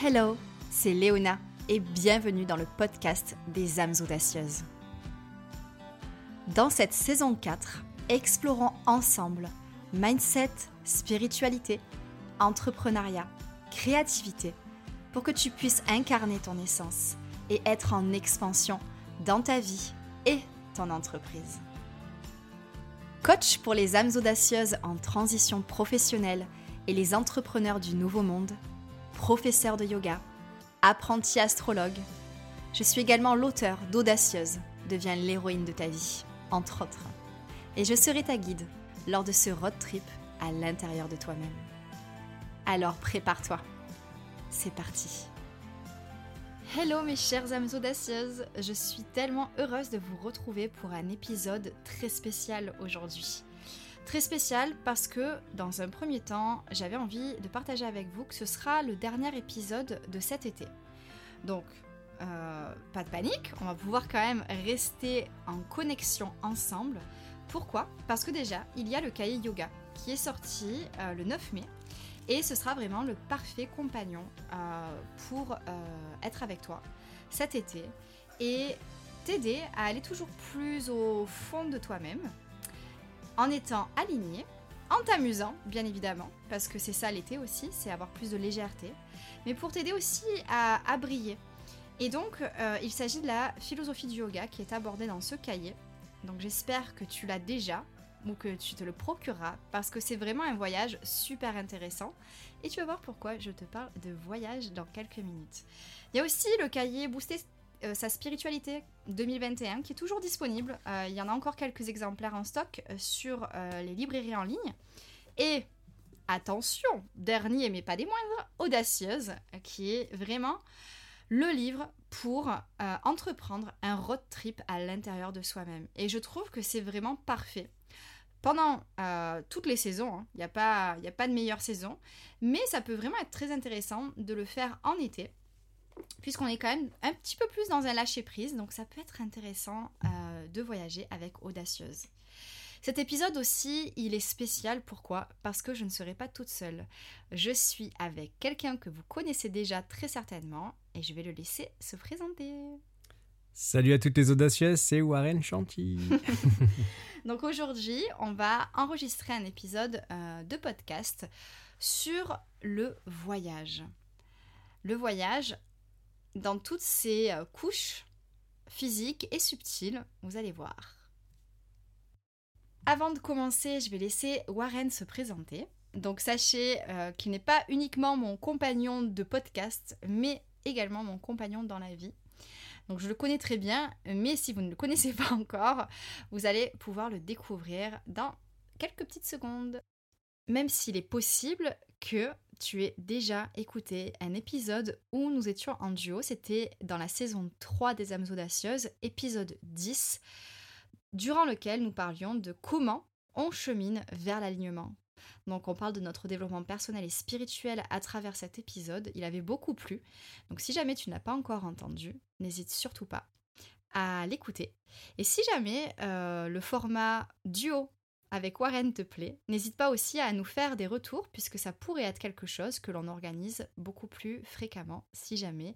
Hello, c'est Léona et bienvenue dans le podcast des âmes audacieuses. Dans cette saison 4, explorons ensemble mindset, spiritualité, entrepreneuriat, créativité, pour que tu puisses incarner ton essence et être en expansion dans ta vie et ton entreprise. Coach pour les âmes audacieuses en transition professionnelle et les entrepreneurs du nouveau monde, professeur de yoga, apprenti astrologue. Je suis également l'auteur d'Audacieuse, deviens l'héroïne de ta vie, entre autres. Et je serai ta guide lors de ce road trip à l'intérieur de toi-même. Alors prépare-toi. C'est parti. Hello mes chères âmes audacieuses, je suis tellement heureuse de vous retrouver pour un épisode très spécial aujourd'hui. Très spécial parce que dans un premier temps, j'avais envie de partager avec vous que ce sera le dernier épisode de cet été. Donc, euh, pas de panique, on va pouvoir quand même rester en connexion ensemble. Pourquoi? Parce que déjà, il y a le cahier yoga qui est sorti euh, le 9 mai et ce sera vraiment le parfait compagnon euh, pour être avec toi cet été et t'aider à aller toujours plus au fond de toi-même en étant aligné, en t'amusant, bien évidemment, parce que c'est ça l'été aussi, c'est avoir plus de légèreté, mais pour t'aider aussi à, briller. Et donc, euh, il s'agit de la philosophie du yoga qui est abordée dans ce cahier. Donc, j'espère que tu l'as déjà ou que tu te le procureras parce que c'est vraiment un voyage super intéressant. Et tu vas voir pourquoi je te parle de voyage dans quelques minutes. Il y a aussi le cahier Booster euh, sa spiritualité 2021 qui est toujours disponible. Euh, il y en a encore quelques exemplaires en stock euh, sur les librairies en ligne. Et attention, dernier mais pas des moindres, Audacieuse, qui est vraiment le livre pour entreprendre un road trip à l'intérieur de soi-même. Et je trouve que c'est vraiment parfait. Pendant toutes les saisons, hein. il n'y a, a pas de meilleure saison, mais ça peut vraiment être très intéressant de le faire en été puisqu'on est quand même un petit peu plus dans un lâcher-prise, donc ça peut être intéressant euh, de voyager avec Audacieuse. Cet épisode aussi, il est spécial. Pourquoi? Parce que je ne serai pas toute seule. Je suis avec quelqu'un que vous connaissez déjà très certainement et je vais le laisser se présenter. Salut à toutes les audacieuses, c'est Warren Chanty. Donc aujourd'hui, on va enregistrer un épisode euh, de podcast sur le voyage. Le voyage, dans toutes ces euh, couches physiques et subtiles, vous allez voir. Avant de commencer, je vais laisser Warren se présenter. Donc sachez euh, qu'il n'est pas uniquement mon compagnon de podcast, mais également mon compagnon dans la vie. Donc je le connais très bien, mais si vous ne le connaissez pas encore, vous allez pouvoir le découvrir dans quelques petites secondes. Même s'il est possible que tu aies déjà écouté un épisode où nous étions en duo. C'était dans la saison 3 des âmes audacieuses, épisode 10, durant lequel nous parlions de comment on chemine vers l'alignement. Donc on parle de notre développement personnel et spirituel à travers cet épisode. Il avait beaucoup plu. Donc si jamais tu n'as pas encore entendu, n'hésite surtout pas à l'écouter. Et si jamais euh, le format duo avec Warren te plaît, n'hésite pas aussi à nous faire des retours puisque ça pourrait être quelque chose que l'on organise beaucoup plus fréquemment si jamais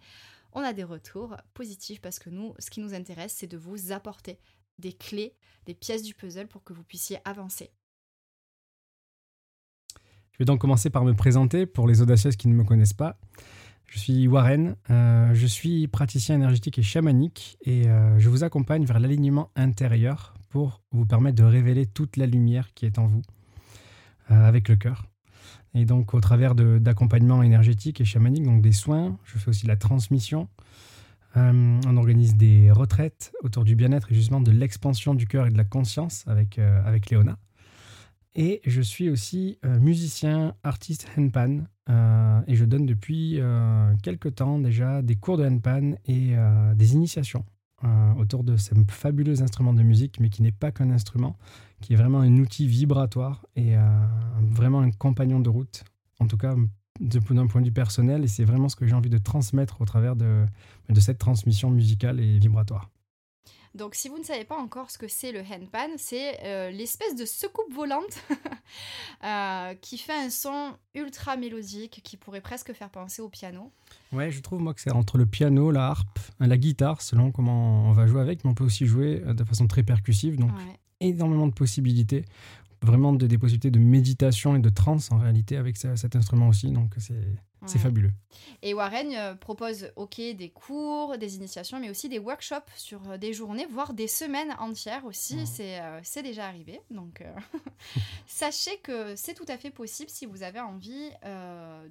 on a des retours positifs parce que nous, ce qui nous intéresse, c'est de vous apporter des clés, des pièces du puzzle pour que vous puissiez avancer. Je vais donc commencer par me présenter pour les audacieuses qui ne me connaissent pas. Je suis Warren, euh, je suis praticien énergétique et chamanique et euh, je vous accompagne vers l'alignement intérieur pour vous permettre de révéler toute la lumière qui est en vous euh, avec le cœur. Et donc au travers d'accompagnement énergétique et chamanique, donc des soins, je fais aussi la transmission. Euh, on organise des retraites autour du bien-être et justement de l'expansion du cœur et de la conscience avec, euh, avec Léona. Et je suis aussi musicien, artiste handpan, et je donne depuis quelques temps déjà des cours de handpan et des initiations euh, autour de ce fabuleux instrument de musique, mais qui n'est pas qu'un instrument, qui est vraiment un outil vibratoire et euh, vraiment un compagnon de route, en tout cas d'un point de vue personnel, et c'est vraiment ce que j'ai envie de transmettre au travers de, de cette transmission musicale et vibratoire. Donc, si vous ne savez pas encore ce que c'est le handpan, c'est euh, l'espèce de secoupe volante euh, qui fait un son ultra mélodique qui pourrait presque faire penser au piano. Ouais, je trouve moi que c'est entre le piano, la harpe, la guitare, selon comment on va jouer avec, mais on peut aussi jouer de façon très percussive, donc énormément de possibilités vraiment des possibilités de méditation et de trance en réalité avec cet instrument aussi. Donc c'est fabuleux. Et Warren euh, propose, ok, des cours, des initiations, mais aussi des workshops sur euh, des journées, voire des semaines entières aussi. Euh, c'est déjà arrivé. Donc sachez que c'est tout à fait possible si vous avez envie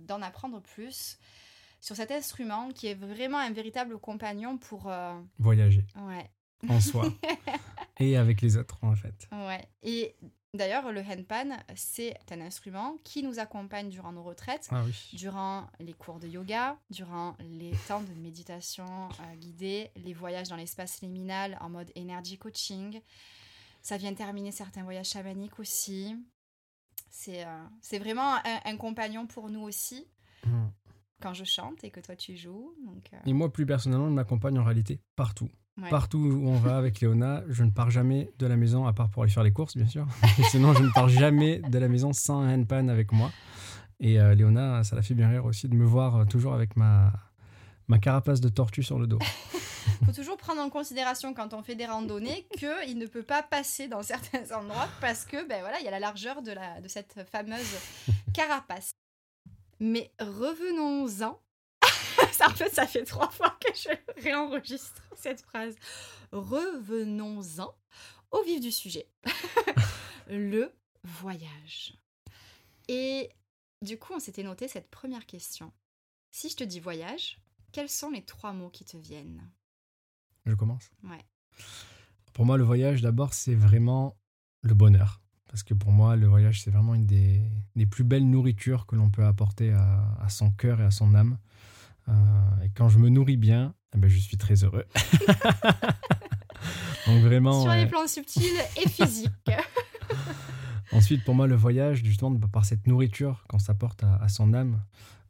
d'en apprendre plus sur cet instrument qui est vraiment un véritable compagnon pour voyager. Ouais. En soi. et avec les autres en fait. Ouais. Et D'ailleurs, le handpan, c'est un instrument qui nous accompagne durant nos retraites, ah durant les cours de yoga, durant les temps de méditation euh, guidée, les voyages dans l'espace liminal en mode energy coaching. Ça vient terminer certains voyages chamaniques aussi. C'est euh, vraiment un, compagnon pour nous aussi. Hmm. Quand je chante et que toi tu joues. Donc, euh. Et moi, plus personnellement, il m'accompagne en réalité partout. Partout où on va avec Léona, je ne pars jamais de la maison, à part pour aller faire les courses, bien sûr. sinon, je ne pars jamais de la maison sans un handpan avec moi. Et euh, Léona, ça la fait bien rire aussi de me voir euh, toujours avec ma, ma carapace de tortue sur le dos. Il faut toujours prendre en considération quand on fait des randonnées qu'il ne peut pas passer dans certains endroits parce que ben voilà, il y a la largeur de, la, de cette fameuse carapace. Mais revenons-en en fait, ça fait trois fois que je réenregistre cette phrase. Revenons-en au vif du sujet. le voyage. Et du coup, on s'était noté cette première question. Si je te dis voyage, quels sont les trois mots qui te viennent? Je commence? Ouais. Pour moi, le voyage, d'abord, c'est vraiment le bonheur. Parce que pour moi, le voyage, c'est vraiment une des, plus belles nourritures que l'on peut apporter à, son cœur et à son âme. Euh, et quand je me nourris bien, eh ben, je suis très heureux. Donc vraiment. Sur les plans subtils et physiques. Ensuite, pour moi, le voyage, justement, par cette nourriture, quand ça porte à, son âme,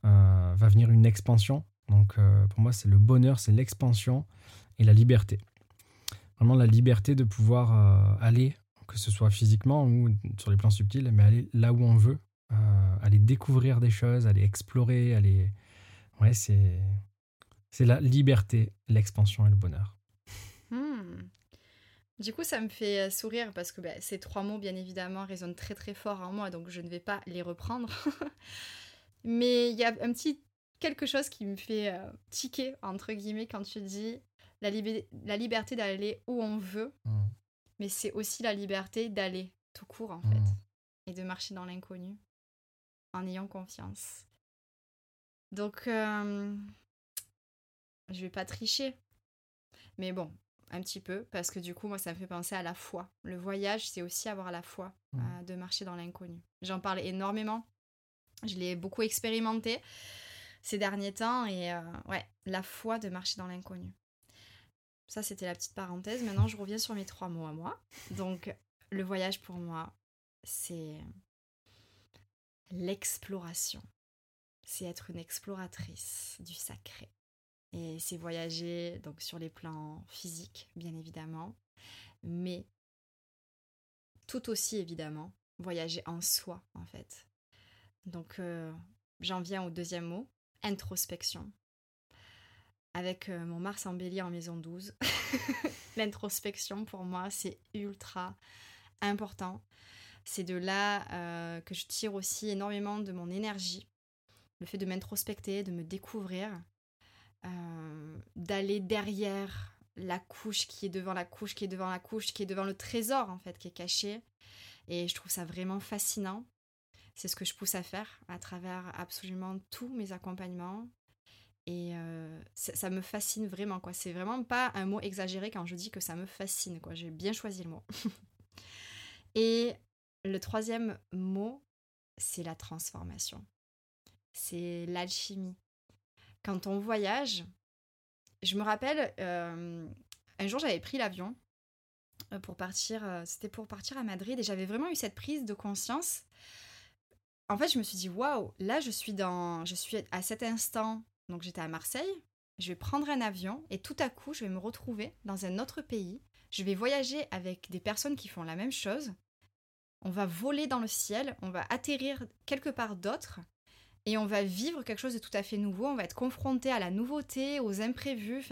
euh, va venir une expansion. Donc, euh, pour moi, c'est le bonheur, c'est l'expansion et la liberté. Vraiment la liberté de pouvoir aller, que ce soit physiquement ou sur les plans subtils, mais aller là où on veut, aller découvrir des choses, aller explorer, aller, Ouais, c'est, c'est la liberté, l'expansion et le bonheur. Hmm. Du coup, ça me fait euh, sourire parce que bah, ces trois mots, bien évidemment, résonnent très très fort en moi, donc je ne vais pas les reprendre. Mais il y a un petit quelque chose qui me fait euh, tiquer, entre guillemets, quand tu dis la, la liberté d'aller où on veut, hmm. mais c'est aussi la liberté d'aller tout court, en fait, hmm. et de marcher dans l'inconnu, en ayant confiance. Donc, euh, je vais pas tricher. Mais bon, un petit peu, parce que du coup, moi, ça me fait penser à la foi. Le voyage, c'est aussi avoir la foi mmh. euh, de marcher dans l'inconnu. J'en parle énormément. Je l'ai beaucoup expérimenté ces derniers temps. Et euh, ouais, la foi de marcher dans l'inconnu. Ça, c'était la petite parenthèse. Maintenant, je reviens sur mes trois mots à moi. Donc, le voyage pour moi, c'est l'exploration c'est être une exploratrice du sacré. Et c'est voyager donc sur les plans physiques, bien évidemment, mais tout aussi évidemment, voyager en soi, en fait. Donc euh, j'en viens au deuxième mot, introspection. Avec euh, mon Mars en bélier en maison 12, l'introspection pour moi c'est ultra important. C'est de là euh, que je tire aussi énormément de mon énergie le fait de m'introspecter, de me découvrir, euh, d'aller derrière la couche qui est devant la couche, qui est devant la couche, qui est devant le trésor en fait, qui est caché. Et je trouve ça vraiment fascinant. C'est ce que je pousse à faire à travers absolument tous mes accompagnements. Et euh, ça, me fascine vraiment, quoi. C'est vraiment pas un mot exagéré quand je dis que ça me fascine, quoi. J'ai bien choisi le mot. Et le troisième mot, c'est la transformation c'est l'alchimie. Quand on voyage, je me rappelle, euh, un jour j'avais pris l'avion euh, pour partir, euh, c'était pour partir à Madrid et j'avais vraiment eu cette prise de conscience. En fait, je me suis dit, waouh, là je suis dans, je suis à cet instant, donc j'étais à Marseille, je vais prendre un avion et tout à coup je vais me retrouver dans un autre pays, je vais voyager avec des personnes qui font la même chose. On va voler dans le ciel, on va atterrir quelque part d'autre et on va vivre quelque chose de tout à fait nouveau. On va être confronté à la nouveauté, aux imprévus.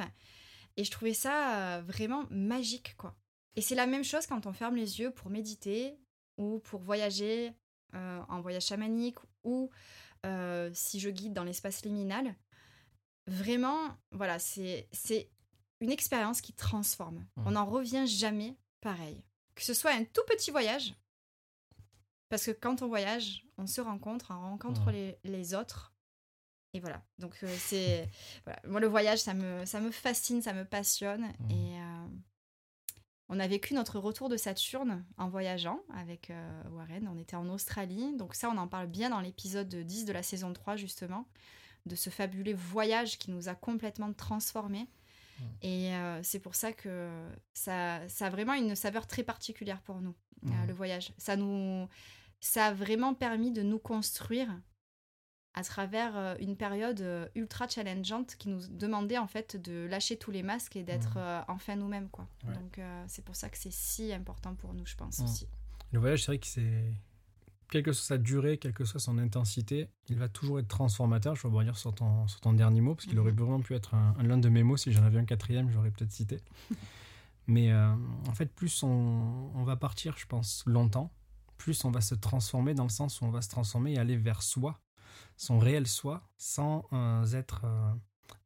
Et je trouvais ça euh, vraiment magique, quoi. Et c'est la même chose quand on ferme les yeux pour méditer ou pour voyager euh, en voyage chamanique ou euh, si je guide dans l'espace liminal. Vraiment, voilà, c'est une expérience qui transforme. Mmh. On n'en revient jamais pareil. Que ce soit un tout petit voyage, parce que quand on voyage, on se rencontre, on rencontre mmh. les, autres. Et voilà. Donc, euh, c'est. Moi, le voyage, ça me, ça me fascine, ça me passionne. Mmh. Et euh, on a vécu notre retour de Saturne en voyageant avec euh, Warren. On était en Australie. Donc, ça, on en parle bien dans l'épisode 10 de la saison 3, justement, de ce fabuleux voyage qui nous a complètement transformés. Mmh. Et c'est pour ça que ça, ça a vraiment une saveur très particulière pour nous, le voyage. Ça nous, ça a vraiment permis de nous construire à travers euh, une période euh, ultra challengeante qui nous demandait en fait de lâcher tous les masques et d'être mmh. euh, enfin nous-mêmes quoi. Donc c'est pour ça que c'est si important pour nous je pense mmh. aussi. Le voyage c'est vrai que c'est quelle que soit sa durée, quelle que soit son intensité, il va toujours être transformateur. Je vais revenir sur ton, sur ton dernier mot, parce qu'il aurait mmh. vraiment pu être l'un de mes mots. Si j'en avais un quatrième, j'aurais peut-être cité. Mais en fait, plus on, on, va partir, je pense, longtemps, plus on va se transformer dans le sens où on va se transformer et aller vers soi, son réel soi, sans euh, être euh,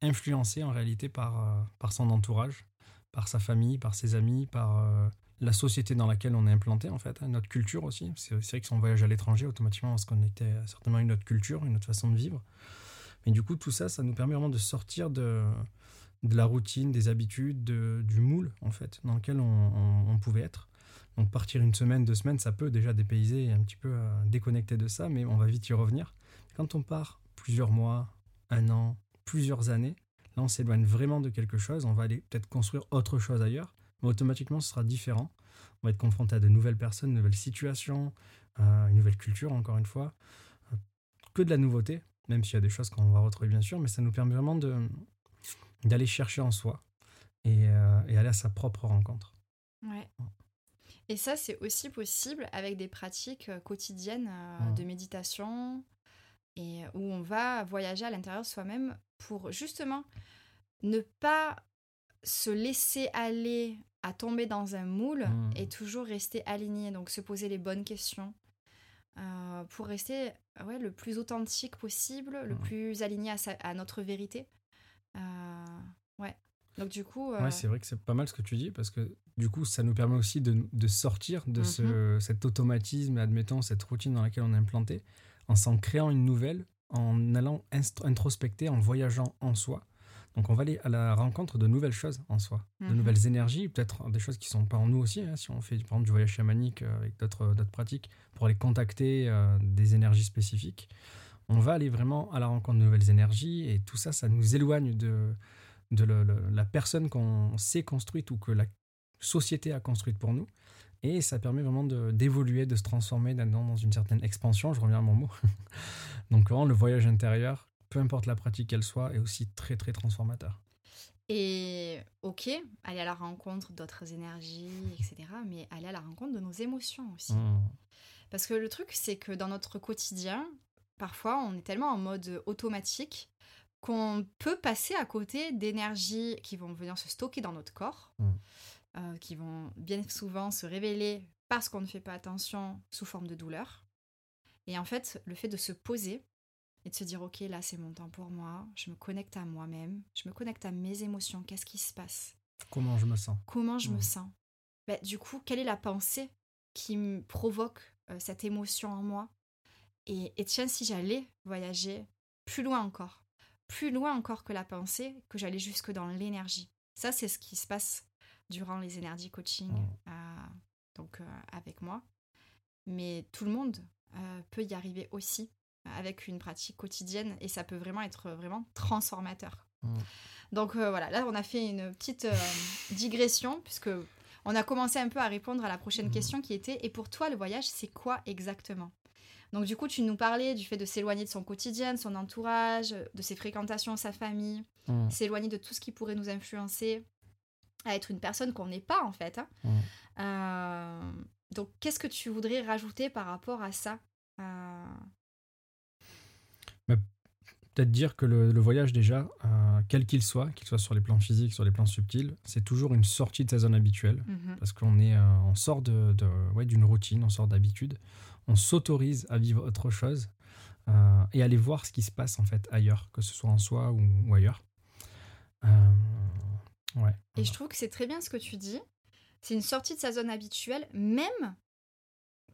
influencé en réalité par, euh, par son entourage, par sa famille, par ses amis, par la société dans laquelle on est implanté en fait, hein, notre culture aussi. C'est vrai que si on voyage à l'étranger, automatiquement on se certainement à une autre culture, une autre façon de vivre. Mais du coup, tout ça, ça nous permet vraiment de sortir de, de la routine, des habitudes, du moule en fait, dans lequel on pouvait être. Donc partir une semaine, deux semaines, ça peut déjà dépayser et un petit peu euh, déconnecter de ça, mais on va vite y revenir. Quand on part plusieurs mois, un an, plusieurs années, là on s'éloigne vraiment de quelque chose, on va aller peut-être construire autre chose ailleurs, mais automatiquement ce sera différent. On va être confronté à de nouvelles personnes, de nouvelles situations, euh, une nouvelle culture encore une fois, euh, que de la nouveauté, même s'il y a des choses qu'on va retrouver bien sûr, mais ça nous permet vraiment d'aller chercher en soi et, et, aller à sa propre rencontre. Ouais. Et ça, c'est aussi possible avec des pratiques euh, quotidiennes euh, de méditation et où on va voyager à l'intérieur de soi-même pour justement ne pas se laisser aller à tomber dans un moule mmh. et toujours rester aligné, donc se poser les bonnes questions euh, pour rester ouais, le plus authentique possible, le mmh. plus aligné à, à notre vérité. ouais. Donc du coup... Ouais, c'est vrai que c'est pas mal ce que tu dis parce que du coup, ça nous permet aussi de, sortir de ce, mhm. cet automatisme, admettons, cette routine dans laquelle on est implanté, en s'en créant une nouvelle, en allant introspecter, en voyageant en soi. Donc on va aller à la rencontre de nouvelles choses en soi, de mhm. nouvelles énergies, peut-être des choses qui sont pas en nous aussi, hein, si on fait par exemple du voyage chamanique euh, avec d'autres pratiques, pour aller contacter euh, des énergies spécifiques. On va aller vraiment à la rencontre de nouvelles énergies et tout ça, ça nous éloigne de, de la personne qu'on s'est construite ou que la société a construite pour nous. Et ça permet vraiment d'évoluer, de, se transformer dans une certaine expansion, je reviens à mon mot. Donc vraiment, le voyage intérieur, peu importe la pratique qu'elle soit, est aussi très très transformateur. Et ok, aller à la rencontre d'autres énergies, etc. Mais aller à la rencontre de nos émotions aussi. Mmh. Parce que le truc, c'est que dans notre quotidien, parfois, on est tellement en mode automatique qu'on peut passer à côté d'énergies qui vont venir se stocker dans notre corps. Mmh. Euh, qui vont bien souvent se révéler parce qu'on ne fait pas attention sous forme de douleur. Et en fait, le fait de se poser et de se dire, ok, là c'est mon temps pour moi, je me connecte à moi-même, je me connecte à mes émotions, qu'est-ce qui se passe? Comment je me sens? Comment je me sens? Bah, Du coup, quelle est la pensée qui me provoque euh, cette émotion en moi? Et, et tiens, si j'allais voyager plus loin encore, plus loin encore que la pensée, que j'allais jusque dans l'énergie. Ça, c'est ce qui se passe durant les énergies coaching euh, donc euh, avec moi. Mais tout le monde euh, peut y arriver aussi avec une pratique quotidienne et ça peut vraiment être vraiment transformateur. Mmh. Donc voilà, là on a fait une petite digression puisque on a commencé un peu à répondre à la prochaine mmh. question qui était et pour toi le voyage c'est quoi exactement? Donc du coup tu nous parlais du fait de s'éloigner de son quotidien, de son entourage, de ses fréquentations, sa famille, s'éloigner de tout ce qui pourrait nous influencer, à être une personne qu'on n'est pas en fait. Hein. Mm. Euh, donc, qu'est-ce que tu voudrais rajouter par rapport à ça Euh, Peut-être dire que le, le voyage, déjà, euh, quel qu'il soit, qu'il soit sur les plans physiques, sur les plans subtils, c'est toujours une sortie de sa zone habituelle. mhm. Parce qu'on est, on sort de, de- ouais, d'une routine, on sort d'habitude. On s'autorise à vivre autre chose euh, et aller voir ce qui se passe en fait ailleurs, que ce soit en soi ou, ou ailleurs. Euh, ouais. Et je trouve que c'est très bien ce que tu dis. C'est une sortie de sa zone habituelle, même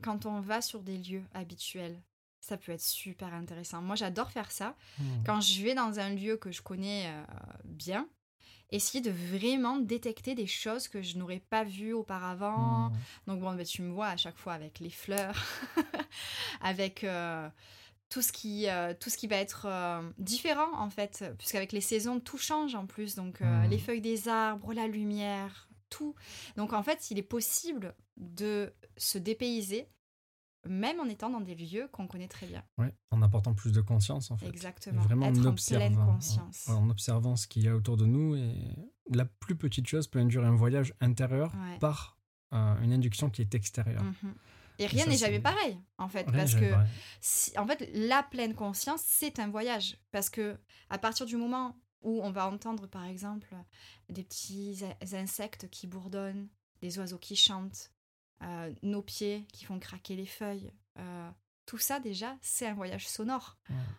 quand on va sur des lieux habituels. Ça peut être super intéressant. Moi, j'adore faire ça. Mm. Quand je vais dans un lieu que je connais euh, bien, essayer de vraiment détecter des choses que je n'aurais pas vues auparavant. Mm. Donc bon, ben, tu me vois à chaque fois avec les fleurs, avec euh, tout, ce qui, euh, tout ce qui va être euh, différent en fait, puisqu'avec les saisons, tout change en plus. Donc Mhm. les feuilles des arbres, la lumière, tout. Donc en fait, il est possible de se dépayser, même en étant dans des lieux qu'on connaît très bien. Ouais, en apportant plus de conscience en fait. Exactement. Vraiment être en en pleine observant, conscience. en, en observant ce qu'il y a autour de nous et la plus petite chose peut induire un voyage intérieur Ouais. par euh, une induction qui est extérieure. Mhm. Et rien n'est jamais pareil, en fait, Rien parce que si- en fait, la pleine conscience, c'est un voyage. Parce que à partir du moment où on va entendre, par exemple, des petits insectes qui bourdonnent, des oiseaux qui chantent, euh, nos pieds qui font craquer les feuilles, euh, tout ça déjà, c'est un voyage sonore.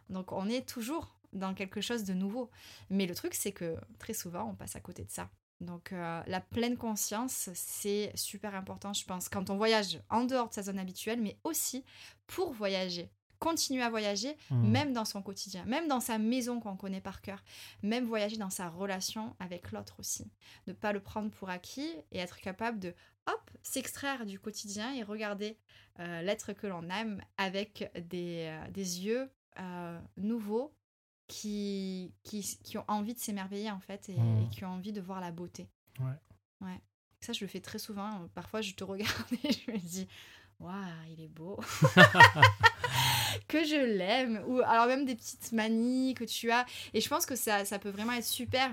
Donc on est toujours dans quelque chose de nouveau. Mais le truc, c'est que très souvent, on passe à côté de ça. Donc euh, la pleine conscience, c'est super important, je pense, quand on voyage en dehors de sa zone habituelle, mais aussi pour voyager. Continuer à voyager, Mm. même dans son quotidien, même dans sa maison qu'on connaît par cœur, même voyager dans sa relation avec l'autre aussi. Ne pas le prendre pour acquis et être capable de, hop, s'extraire du quotidien et regarder euh, l'être que l'on aime avec des, euh, des yeux euh, nouveaux qui, qui, qui ont envie de s'émerveiller en fait et, et qui ont envie de voir la beauté. Ouais. Ouais. Ça, je le fais très souvent. Parfois, je te regarde et je me dis, waouh, il est beau. que je l'aime. Ou alors même des petites manies que tu as. Et je pense que ça, ça peut vraiment être super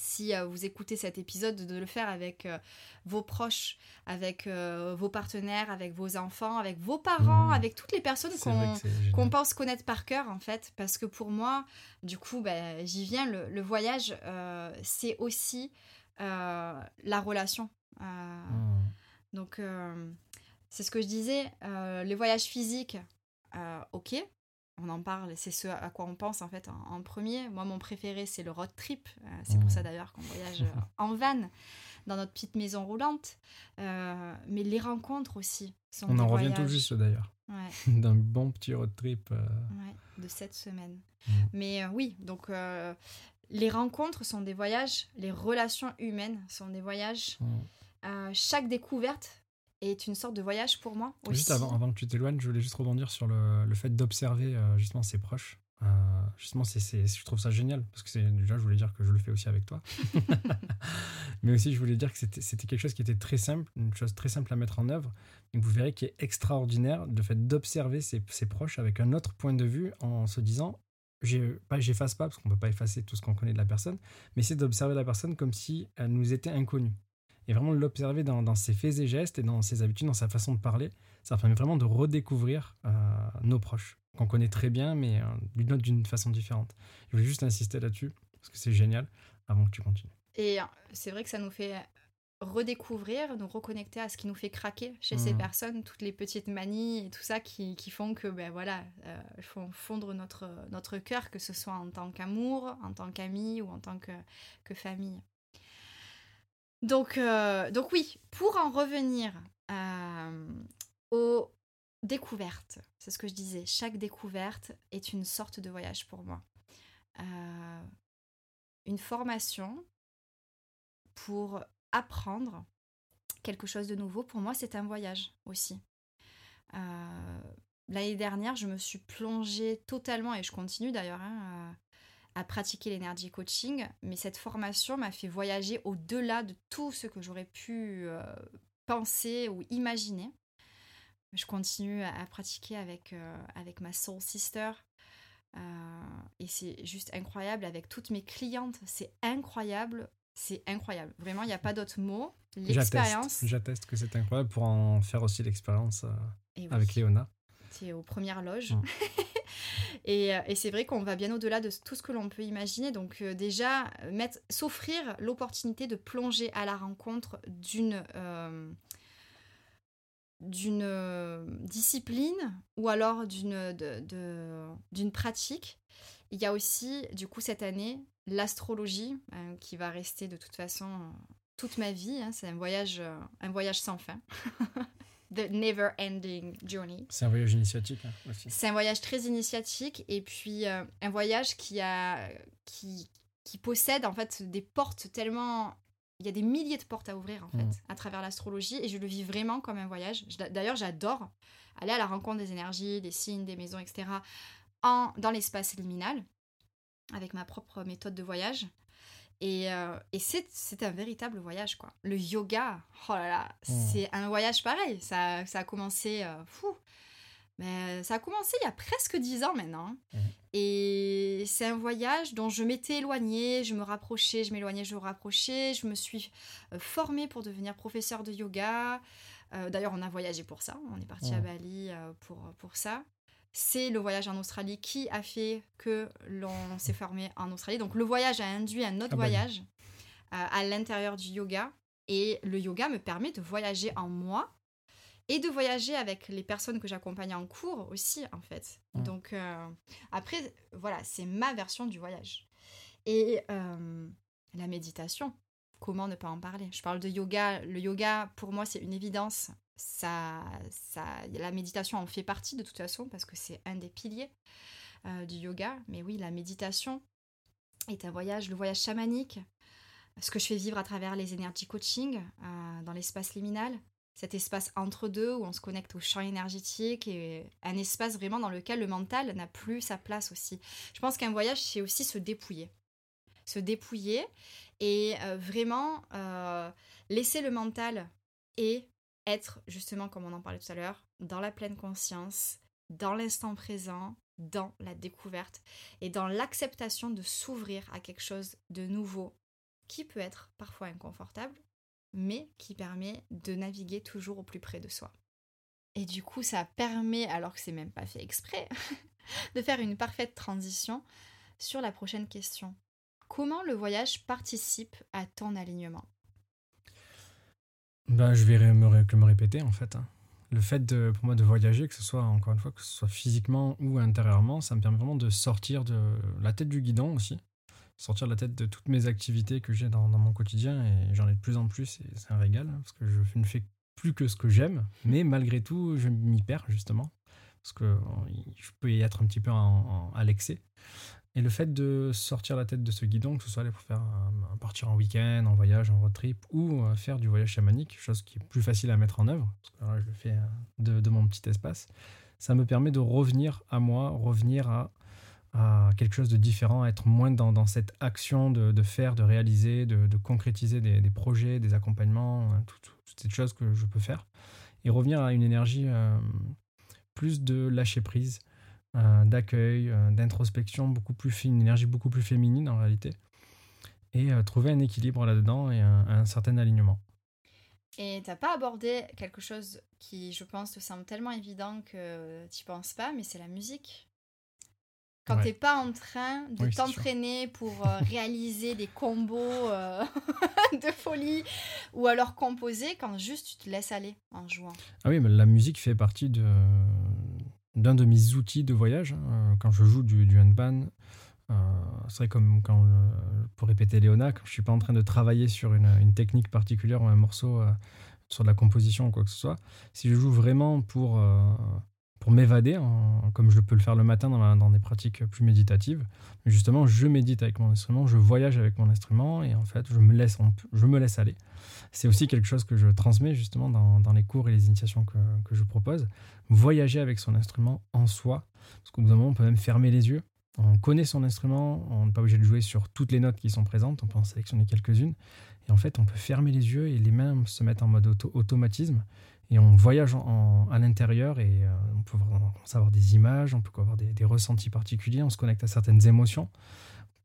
si euh, vous écoutez cet épisode, de le faire avec euh, vos proches, avec euh, vos partenaires, avec vos enfants, avec vos parents, Mhm. avec toutes les personnes qu'on qu'on pense connaître par cœur en fait parce que pour moi du coup ben, j'y viens le, le voyage c'est aussi la relation Euh, Mm. donc c'est ce que je disais euh, les voyages physiques euh, ok on en parle c'est ce à quoi on pense en fait en, en premier moi mon préféré c'est le road trip Euh, c'est pour ça d'ailleurs qu'on voyage en van dans notre petite maison roulante mais les rencontres aussi sont On des en revient tout juste d'ailleurs. Ouais. D'un bon petit road trip. Ouais, de cette semaine. Mm. Mais oui, donc les rencontres sont des voyages, les relations humaines sont des voyages. mm. Euh, chaque découverte est une sorte de voyage pour moi aussi. Juste avant, avant que tu t'éloignes, je voulais juste rebondir sur le, le fait d'observer euh, justement ses proches. Euh, justement, c'est, c'est- je trouve ça génial parce que c'est déjà, je voulais dire que je le fais aussi avec toi, mais aussi je voulais dire que c'était, c'était quelque chose qui était très simple, une chose très simple à mettre en œuvre. Et vous verrez qui est extraordinaire le fait d'observer ses, ses proches avec un autre point de vue en se disant, j'ai, pas, j'efface pas parce qu'on peut pas effacer tout ce qu'on connaît de la personne, mais c'est d'observer la personne comme si elle nous était inconnue. Et vraiment l'observer dans, dans ses faits et gestes et dans ses habitudes, dans sa façon de parler, ça permet vraiment de redécouvrir euh, nos proches, qu'on connaît très bien, mais euh, d'une façon différente. Je voulais juste insister là-dessus, parce que c'est génial, avant que tu continues. Et euh, c'est vrai que ça nous fait redécouvrir, nous reconnecter à ce qui nous fait craquer chez ces Mhm. personnes, toutes les petites manies et tout ça qui, qui font que, ben voilà, euh, font fondre notre, notre cœur, que ce soit en tant qu'amour, en tant qu'ami ou en tant que, que famille. Donc, euh, donc oui, pour en revenir euh, aux découvertes, c'est ce que je disais, chaque découverte est une sorte de voyage pour moi. Euh, une formation pour apprendre quelque chose de nouveau, pour moi, c'est un voyage aussi. L'année dernière, je me suis plongée totalement, et je continue d'ailleurs, hein, à, pratiquer l'énergie coaching, mais cette formation m'a fait voyager au-delà de tout ce que j'aurais pu euh, penser ou imaginer. Je continue à, à pratiquer avec, euh, avec ma soul sister. Euh, et c'est juste incroyable avec toutes mes clientes. C'est incroyable C'est incroyable. Vraiment, il n'y a pas d'autre mot. L'expérience. J'atteste que c'est incroyable pour en faire aussi l'expérience avec Léona. C'est aux premières loges. Mm. et, et c'est vrai qu'on va bien au-delà de tout ce que l'on peut imaginer. Donc déjà, mettre, s'offrir l'opportunité de plonger à la rencontre d'une d'une euh, discipline ou alors d'une d'une pratique. Il y a aussi, du coup, cette année, l'astrologie euh, qui va rester de toute façon euh, toute ma vie. Hein. C'est un voyage, un voyage sans fin. The never ending journey. C'est un voyage initiatique hein, aussi. C'est un voyage très initiatique et puis un voyage qui a qui, qui possède en fait des portes tellement il y a des milliers de portes à ouvrir en fait mm. à travers l'astrologie et je le vis vraiment comme un voyage. D'ailleurs, j'adore aller à la rencontre des énergies, des signes, des maisons, etc. En, dans l'espace liminal avec ma propre méthode de voyage. Et, euh, et c'est un véritable voyage, quoi. Le yoga, oh là là, mm. c'est un voyage pareil. Ça, ça a commencé, euh, fou, mais ça a commencé il y a presque dix ans maintenant. Mmh. Et c'est un voyage dont je m'étais éloignée, je me rapprochais, je m'éloignais, je me rapprochais. Je me suis euh, formée pour devenir professeur de yoga. Euh, d'ailleurs, on a voyagé pour ça. On est parti à mmh. Bali euh, pour, pour ça. C'est le voyage en Australie qui a fait que l'on s'est formé en Australie. Donc le voyage a induit un autre voyage à l'intérieur du yoga. Et le yoga me permet de voyager en moi et de voyager avec les personnes que j'accompagne en cours aussi, en fait. Mmh. Donc, euh, après, voilà, c'est ma version du voyage. Et euh, la méditation, comment ne pas en parler? Je parle de yoga. Le yoga, pour moi, c'est une évidence. Ça, ça, la méditation en fait partie de toute façon parce que c'est un des piliers euh, du yoga. Mais oui, la méditation est un voyage, le voyage chamanique, ce que je fais vivre à travers les énergies coaching dans l'espace liminal, cet espace entre deux où on se connecte au champ énergétique et un espace vraiment dans lequel le mental n'a plus sa place aussi. Je pense qu'un voyage, c'est aussi se dépouiller. Se dépouiller et euh, vraiment euh, laisser le mental et être justement, comme on en parlait tout à l'heure, dans la pleine conscience, dans l'instant présent, dans la découverte et dans l'acceptation de s'ouvrir à quelque chose de nouveau qui peut être parfois inconfortable, mais qui permet de naviguer toujours au plus près de soi. Et du coup, ça permet, alors que c'est même pas fait exprès, de faire une parfaite transition sur la prochaine question. Comment le voyage participe à ton alignement? Ben, Je vais me, que me répéter en fait. Hein. Le fait pour moi de voyager, que ce soit encore une fois, que ce soit physiquement ou intérieurement, ça me permet vraiment de sortir de la tête du guidon aussi sortir de la tête de toutes mes activités que j'ai dans, mon quotidien et j'en ai de plus en plus et c'est un régal hein, parce que je ne fais plus que ce que j'aime, mais malgré tout, je m'y perds justement parce que je peux y être un petit peu à l'excès. Et le fait de sortir la tête de ce guidon, que ce soit aller pour faire partir en week-end, en voyage, en road trip ou euh, faire du voyage chamanique, chose qui est plus facile à mettre en œuvre, parce que là, je le fais euh, de mon petit espace, ça me permet de revenir à moi, revenir à quelque chose de différent, être moins dans, cette action de, faire, de réaliser, de, concrétiser des, projets, des accompagnements, hein, toutes ces choses que je peux faire, et revenir à une énergie euh, plus de lâcher prise, d'accueil, euh, d'introspection, beaucoup plus une énergie beaucoup plus féminine en réalité, et trouver un équilibre là-dedans et un, un certain alignement. Et t'as pas abordé quelque chose qui, je pense, te semble tellement évident que tu penses pas, mais c'est la musique. Quand tu t'es pas en train de t'entraîner pour euh, réaliser des combos euh, de folie ou alors composer, quand juste tu te laisses aller en jouant. Ah oui, mais la musique fait partie de d'un de mes outils de voyage. Hein. Quand je joue du, du handpan, euh, c'est vrai comme quand, pour répéter Léona, quand je suis pas en train de travailler sur une, technique particulière ou un morceau, sur de la composition ou quoi que ce soit, si je joue vraiment pour pour m'évader, comme je peux le faire le matin dans, dans, des pratiques plus méditatives. Justement, je médite avec mon instrument, je voyage avec mon instrument et en fait, je me laisse, je me laisse aller. C'est aussi quelque chose que je transmets justement dans, les cours et les initiations que, je propose. Voyager avec son instrument en soi, parce qu'au bout d'un moment, on peut même fermer les yeux. On connaît son instrument, on n'est pas obligé de jouer sur toutes les notes qui sont présentes, on peut en sélectionner quelques-unes. Et en fait, on peut fermer les yeux et les mains se mettent en mode automatisme et on voyage à l'intérieur et euh, on peut avoir des images, on peut avoir des, ressentis particuliers, on se connecte à certaines émotions.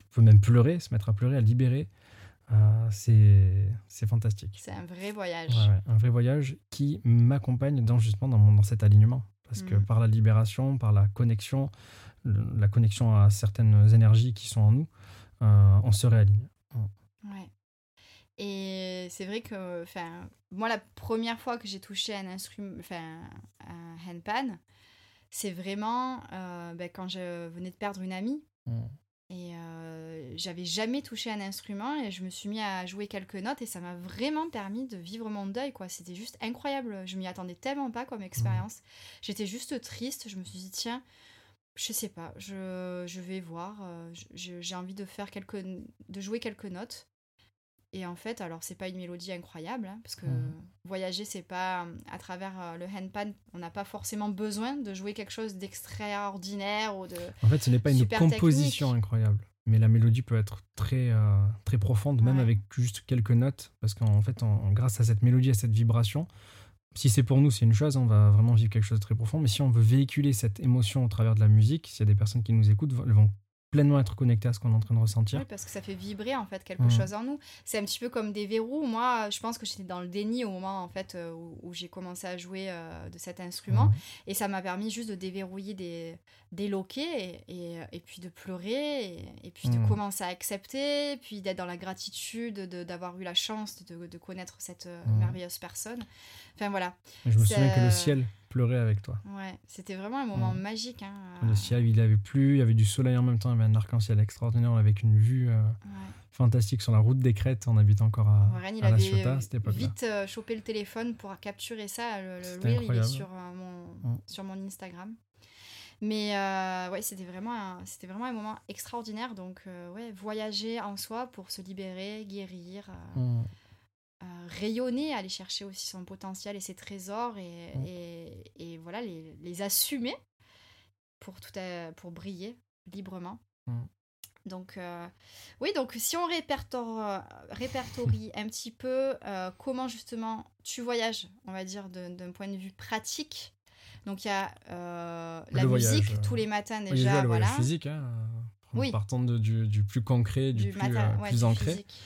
On peut même pleurer, se mettre à pleurer, à libérer. Euh, c'est fantastique. C'est un vrai voyage. Ouais, ouais, un vrai voyage qui m'accompagne dans, justement dans, mon- dans cet alignement. Parce que Mhm. par la libération, par la connexion, le- la connexion à certaines énergies qui sont en nous, euh, on se réaligne. Ouais. Et c'est vrai que, moi, la première fois que j'ai touché un instrument, enfin, un handpan, c'est vraiment euh, ben, quand je venais de perdre une amie. Mm. Et euh, j'avais jamais touché un instrument et je me suis mis à jouer quelques notes et ça m'a vraiment permis de vivre mon deuil, quoi. C'était juste incroyable. Je m'y attendais tellement pas comme expérience. J'étais juste triste. Je me suis dit, tiens, je sais pas, je, vais voir. euh, J'ai envie de faire quelques, de jouer quelques notes. Et en fait, alors c'est pas une mélodie incroyable, hein, parce que Mhm. voyager, c'est pas à travers euh, le handpan, on n'a pas forcément besoin de jouer quelque chose d'extraordinaire ou de. En fait, ce n'est pas une composition technique. incroyable, mais la mélodie peut être très, euh, très profonde, même Ouais. avec juste quelques notes, parce qu'en fait, grâce à cette mélodie, à cette vibration, si c'est pour nous, c'est une chose, on va vraiment vivre quelque chose de très profond, mais si on veut véhiculer cette émotion au travers de la musique, s'il y a des personnes qui nous écoutent, elles vont pleinement être connectées à ce qu'on est en train de ressentir. Oui, parce que ça fait vibrer en fait quelque Mhm. chose en nous. C'est un petit peu comme des verrous. Moi, je pense que j'étais dans le déni au moment en fait euh, où, où j'ai commencé à jouer euh, de cet instrument. Mhm. Et ça m'a permis juste de déverrouiller des, des loquets et, et, et puis de pleurer et, et puis de Mm. commencer à accepter, puis d'être dans la gratitude de- d'avoir eu la chance de, de connaître cette euh, Mm. merveilleuse personne. Enfin voilà, je me souviens que le ciel pleurait avec toi. ouais, c'était vraiment un moment magique. hein. Le ciel, il avait plu, il y avait du soleil en même temps, il y avait un arc-en-ciel extraordinaire avec une vue euh, Ouais. fantastique sur la route des Crêtes. On habite encore à, Warren, il à La avait Ciotat cette vite euh, chopé le téléphone pour capturer ça. Le, le reel, il est sur, euh, mon, sur mon Instagram. Mais euh, ouais, c'était vraiment, un, c'était vraiment un moment extraordinaire. Donc, ouais, voyager en soi pour se libérer, guérir. Euh, rayonner, aller chercher aussi son potentiel et ses trésors et, Mm. et, et voilà, les, les assumer pour, tout à- pour briller librement. Mm. Donc, euh, oui, donc si on répertor- répertorie un petit peu euh, comment justement tu voyages, on va dire d'un point de vue pratique. Donc, il y a euh, la Le musique euh, tous les matins déjà. voilà. physique, hein, euh, Oui. partant de- du, du plus concret, du, plus, euh, ouais, plus ancré. physique.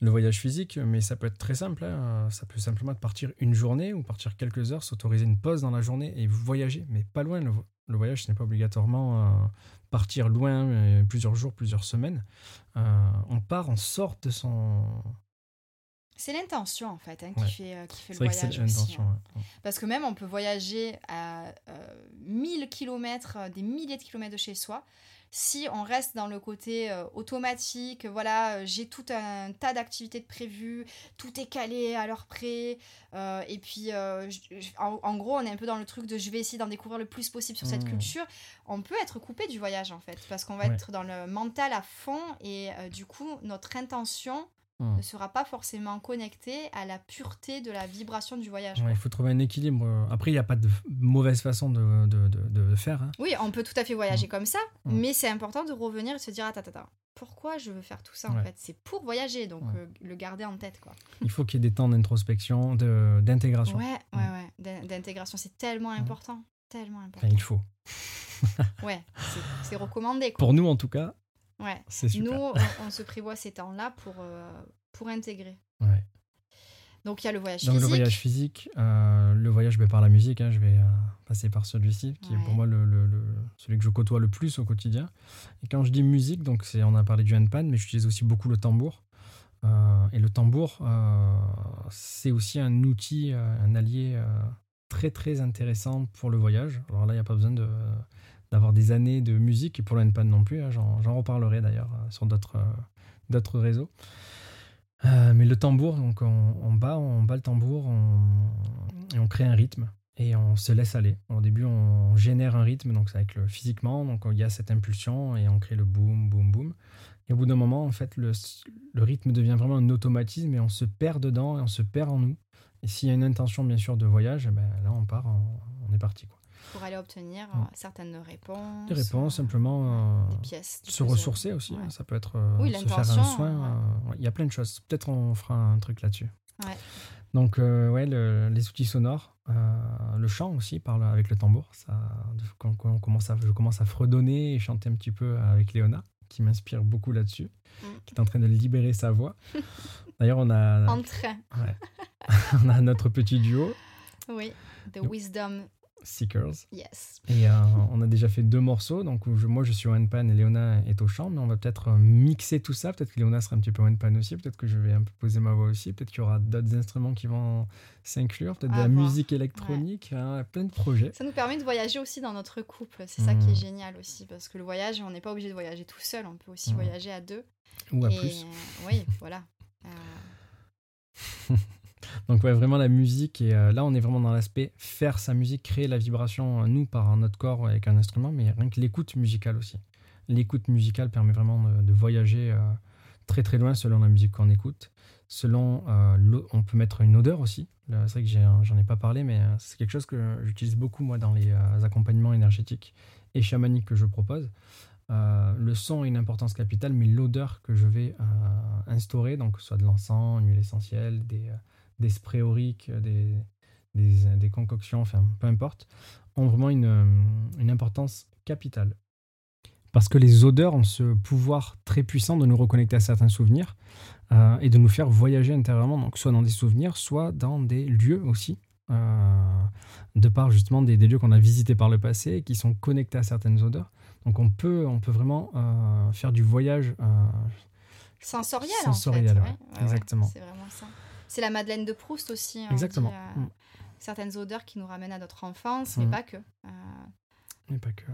Le voyage physique, mais ça peut être très simple. hein, Ça peut simplement être partir une journée ou partir quelques heures, s'autoriser une pause dans la journée et voyager, mais pas loin. Le, vo- le voyage, ce n'est pas obligatoirement euh, partir loin, euh, plusieurs jours, plusieurs semaines. Euh, on part, on sort de son. C'est l'intention en fait hein, Ouais. qui, fait, euh, qui fait C'est le vrai que c'est voyage aussi. l'intention. hein. ouais. Parce que même on peut voyager à euh, 1000 km, des milliers de kilomètres de chez soi. Si on reste dans le côté euh, automatique, voilà, euh, j'ai tout un tas d'activités de prévues, tout est calé à l'heure près, euh, et puis je- je- en, en gros on est un peu dans le truc de je vais essayer d'en découvrir le plus possible sur cette Mhm. culture, on peut être coupé du voyage en fait, parce qu'on va Ouais. être dans le mental à fond, et du coup notre intention Hmm. ne sera pas forcément connectée à la pureté de la vibration du voyage. Ouais, il faut trouver un équilibre. Après, il n'y a pas de mauvaise façon de, de, de, de faire. hein. Oui, on peut tout à fait voyager comme ça, Mm. mais c'est important de revenir et se dire attends, attends, pourquoi je veux faire tout ça en fait? C'est pour voyager, donc Ouais. euh, le garder en tête quoi. Il faut qu'il y ait des temps d'introspection, d'intégration. Ouais, ouais, ouais, d'in- d'intégration, c'est tellement important, tellement important. Enfin, il faut. Ouais, c'est- c'est recommandé quoi. Pour nous, en tout cas, Ouais. c'est super. Nous, on, on se prévoit ces temps-là pour, euh, pour intégrer. Ouais. Donc il y a le voyage Donc physique. le voyage physique, euh, le voyage par la musique, hein, je vais euh, passer par celui-ci, qui est pour moi le, le- le- celui que je côtoie le plus au quotidien. Et quand je dis musique, donc c'est, on a parlé du handpan, mais j'utilise aussi beaucoup le tambour. Euh, et le tambour, euh, c'est aussi un outil, euh, un allié euh, très très intéressant pour le voyage. Alors là, il n'y a pas besoin de, d'avoir des années de musique, et pour handpan non plus, hein, j'en, reparlerai d'ailleurs euh, sur d'autres, euh, réseaux. Euh, mais le tambour, donc on, bat, on bat le tambour on- et on crée un rythme et on se laisse aller. Au début, on génère un rythme, donc c'est avec le physiquement, donc il y a cette impulsion et on crée le boum, boum, boum. Et au bout d'un moment, en fait, le, le rythme devient vraiment un automatisme et on se perd dedans et on se perd en nous. Et s'il y a une intention, bien sûr, de voyage, eh ben, là, on part, on, est parti. Pour aller obtenir euh, certaines réponses. Des réponses, euh, simplement. euh, Des pièces. se ressourcer aussi, Ouais. hein, ça peut être euh, Oui, se faire un soin. ouais. ouais, Il y a plein de choses. Peut-être on fera un truc là-dessus. Ouais. Donc, euh, ouais, le- les outils sonores, le chant aussi, par le- avec le tambour. Ça, quand, quand on commence à, je commence à fredonner et chanter un petit peu avec Léona, qui m'inspire beaucoup là-dessus, mm. qui est en train de libérer sa voix. D'ailleurs, on a. En train. on a notre petit duo. Oui, The Wisdom Seekers. Yes. Et euh, on a déjà fait deux morceaux. Donc, moi, je suis au pan et Léona est au chant. Mais on va peut-être euh, mixer tout ça. Peut-être que Léona sera un petit peu au pan aussi. Peut-être que je vais un peu poser ma voix aussi. Peut-être qu'il y aura d'autres instruments qui vont s'inclure. Peut-être de la musique électronique. Hein, plein de projets. Ça nous permet de voyager aussi dans notre couple. C'est ça qui est mmh. génial aussi. Parce que le voyage, on n'est pas obligé de voyager tout seul. On peut aussi mmh. voyager à deux. Ou à plus. oui, voilà. Donc ouais, vraiment la musique, et euh, là on est vraiment dans l'aspect faire sa musique, créer la vibration, euh, nous, par notre corps avec un instrument, mais rien que l'écoute musicale aussi. L'écoute musicale permet vraiment de, voyager euh, très très loin selon la musique qu'on écoute. Selon, on peut mettre une odeur aussi. C'est vrai que j'en ai, pas parlé, mais c'est quelque chose que j'utilise beaucoup moi dans les accompagnements énergétiques et chamaniques que je propose. le son a une importance capitale, mais l'odeur que je vais instaurer, donc soit de l'encens, une huile essentielle, des, des sprays auriques, des, des, des, concoctions, enfin peu importe, ont vraiment une, euh, une importance capitale. Parce que les odeurs ont ce pouvoir très puissant de nous reconnecter à certains souvenirs euh, et de nous faire voyager intérieurement, donc soit dans des souvenirs, soit dans des lieux aussi, euh, de par justement des, des lieux qu'on a visités par le passé et qui sont connectés à certaines odeurs. Donc on peut, on peut vraiment faire du voyage sensoriel. Sensoriel, en fait. exactement. c'est vraiment ça. C'est la Madeleine de Proust aussi. Hein, Exactement. Euh, mm. Certaines odeurs qui nous ramènent à notre enfance, mais mm. pas que. Euh, mais pas que.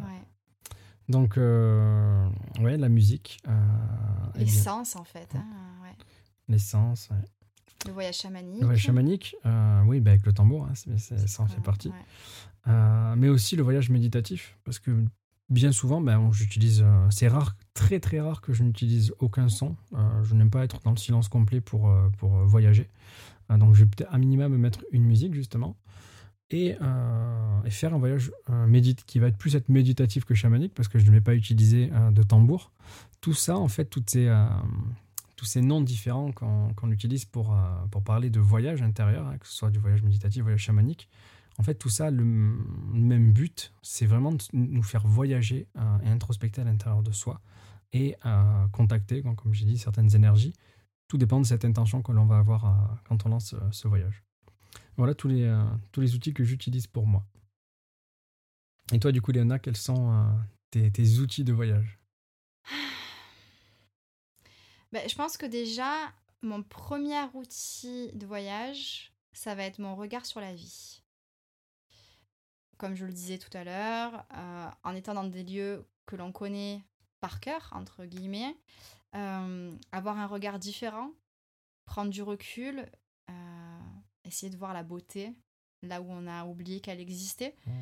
Donc, euh, ouais, la musique. L'essence, en fait. Hein, L'essence, Le voyage chamanique. Le voyage chamanique, oui, bah avec le tambour, hein, ça en fait partie. mais aussi le voyage méditatif, parce que bien souvent, ben, j'utilise. c'est rare, très très rare que je n'utilise aucun son. je n'aime pas être dans le silence complet pour, pour voyager. Euh, donc je vais peut-être à minima me mettre une musique justement et, euh, faire un voyage médite qui va être plus être méditatif que chamanique parce que je ne vais pas utiliser euh, de tambour. Tout ça, en fait, ces, tous ces noms différents qu'on utilise pour, pour parler de voyage intérieur, hein, que ce soit du voyage méditatif, voyage chamanique, en fait, tout ça, le, même but, c'est vraiment de nous faire voyager et introspecter à l'intérieur de soi et contacter, comme j'ai dit, certaines énergies tout dépend de cette intention que l'on va avoir euh, quand on lance euh, ce voyage. Voilà tous les, euh, tous les outils que j'utilise pour moi. Et toi, du coup, Léona, quels sont tes, tes, outils de voyage? Ben, Je pense que déjà, mon premier outil de voyage, ça va être mon regard sur la vie. Comme je le disais tout à l'heure, en étant dans des lieux que l'on connaît par cœur, entre guillemets, euh, avoir un regard différent, prendre du recul, euh, essayer de voir la beauté là où on a oublié qu'elle existait. Mmh.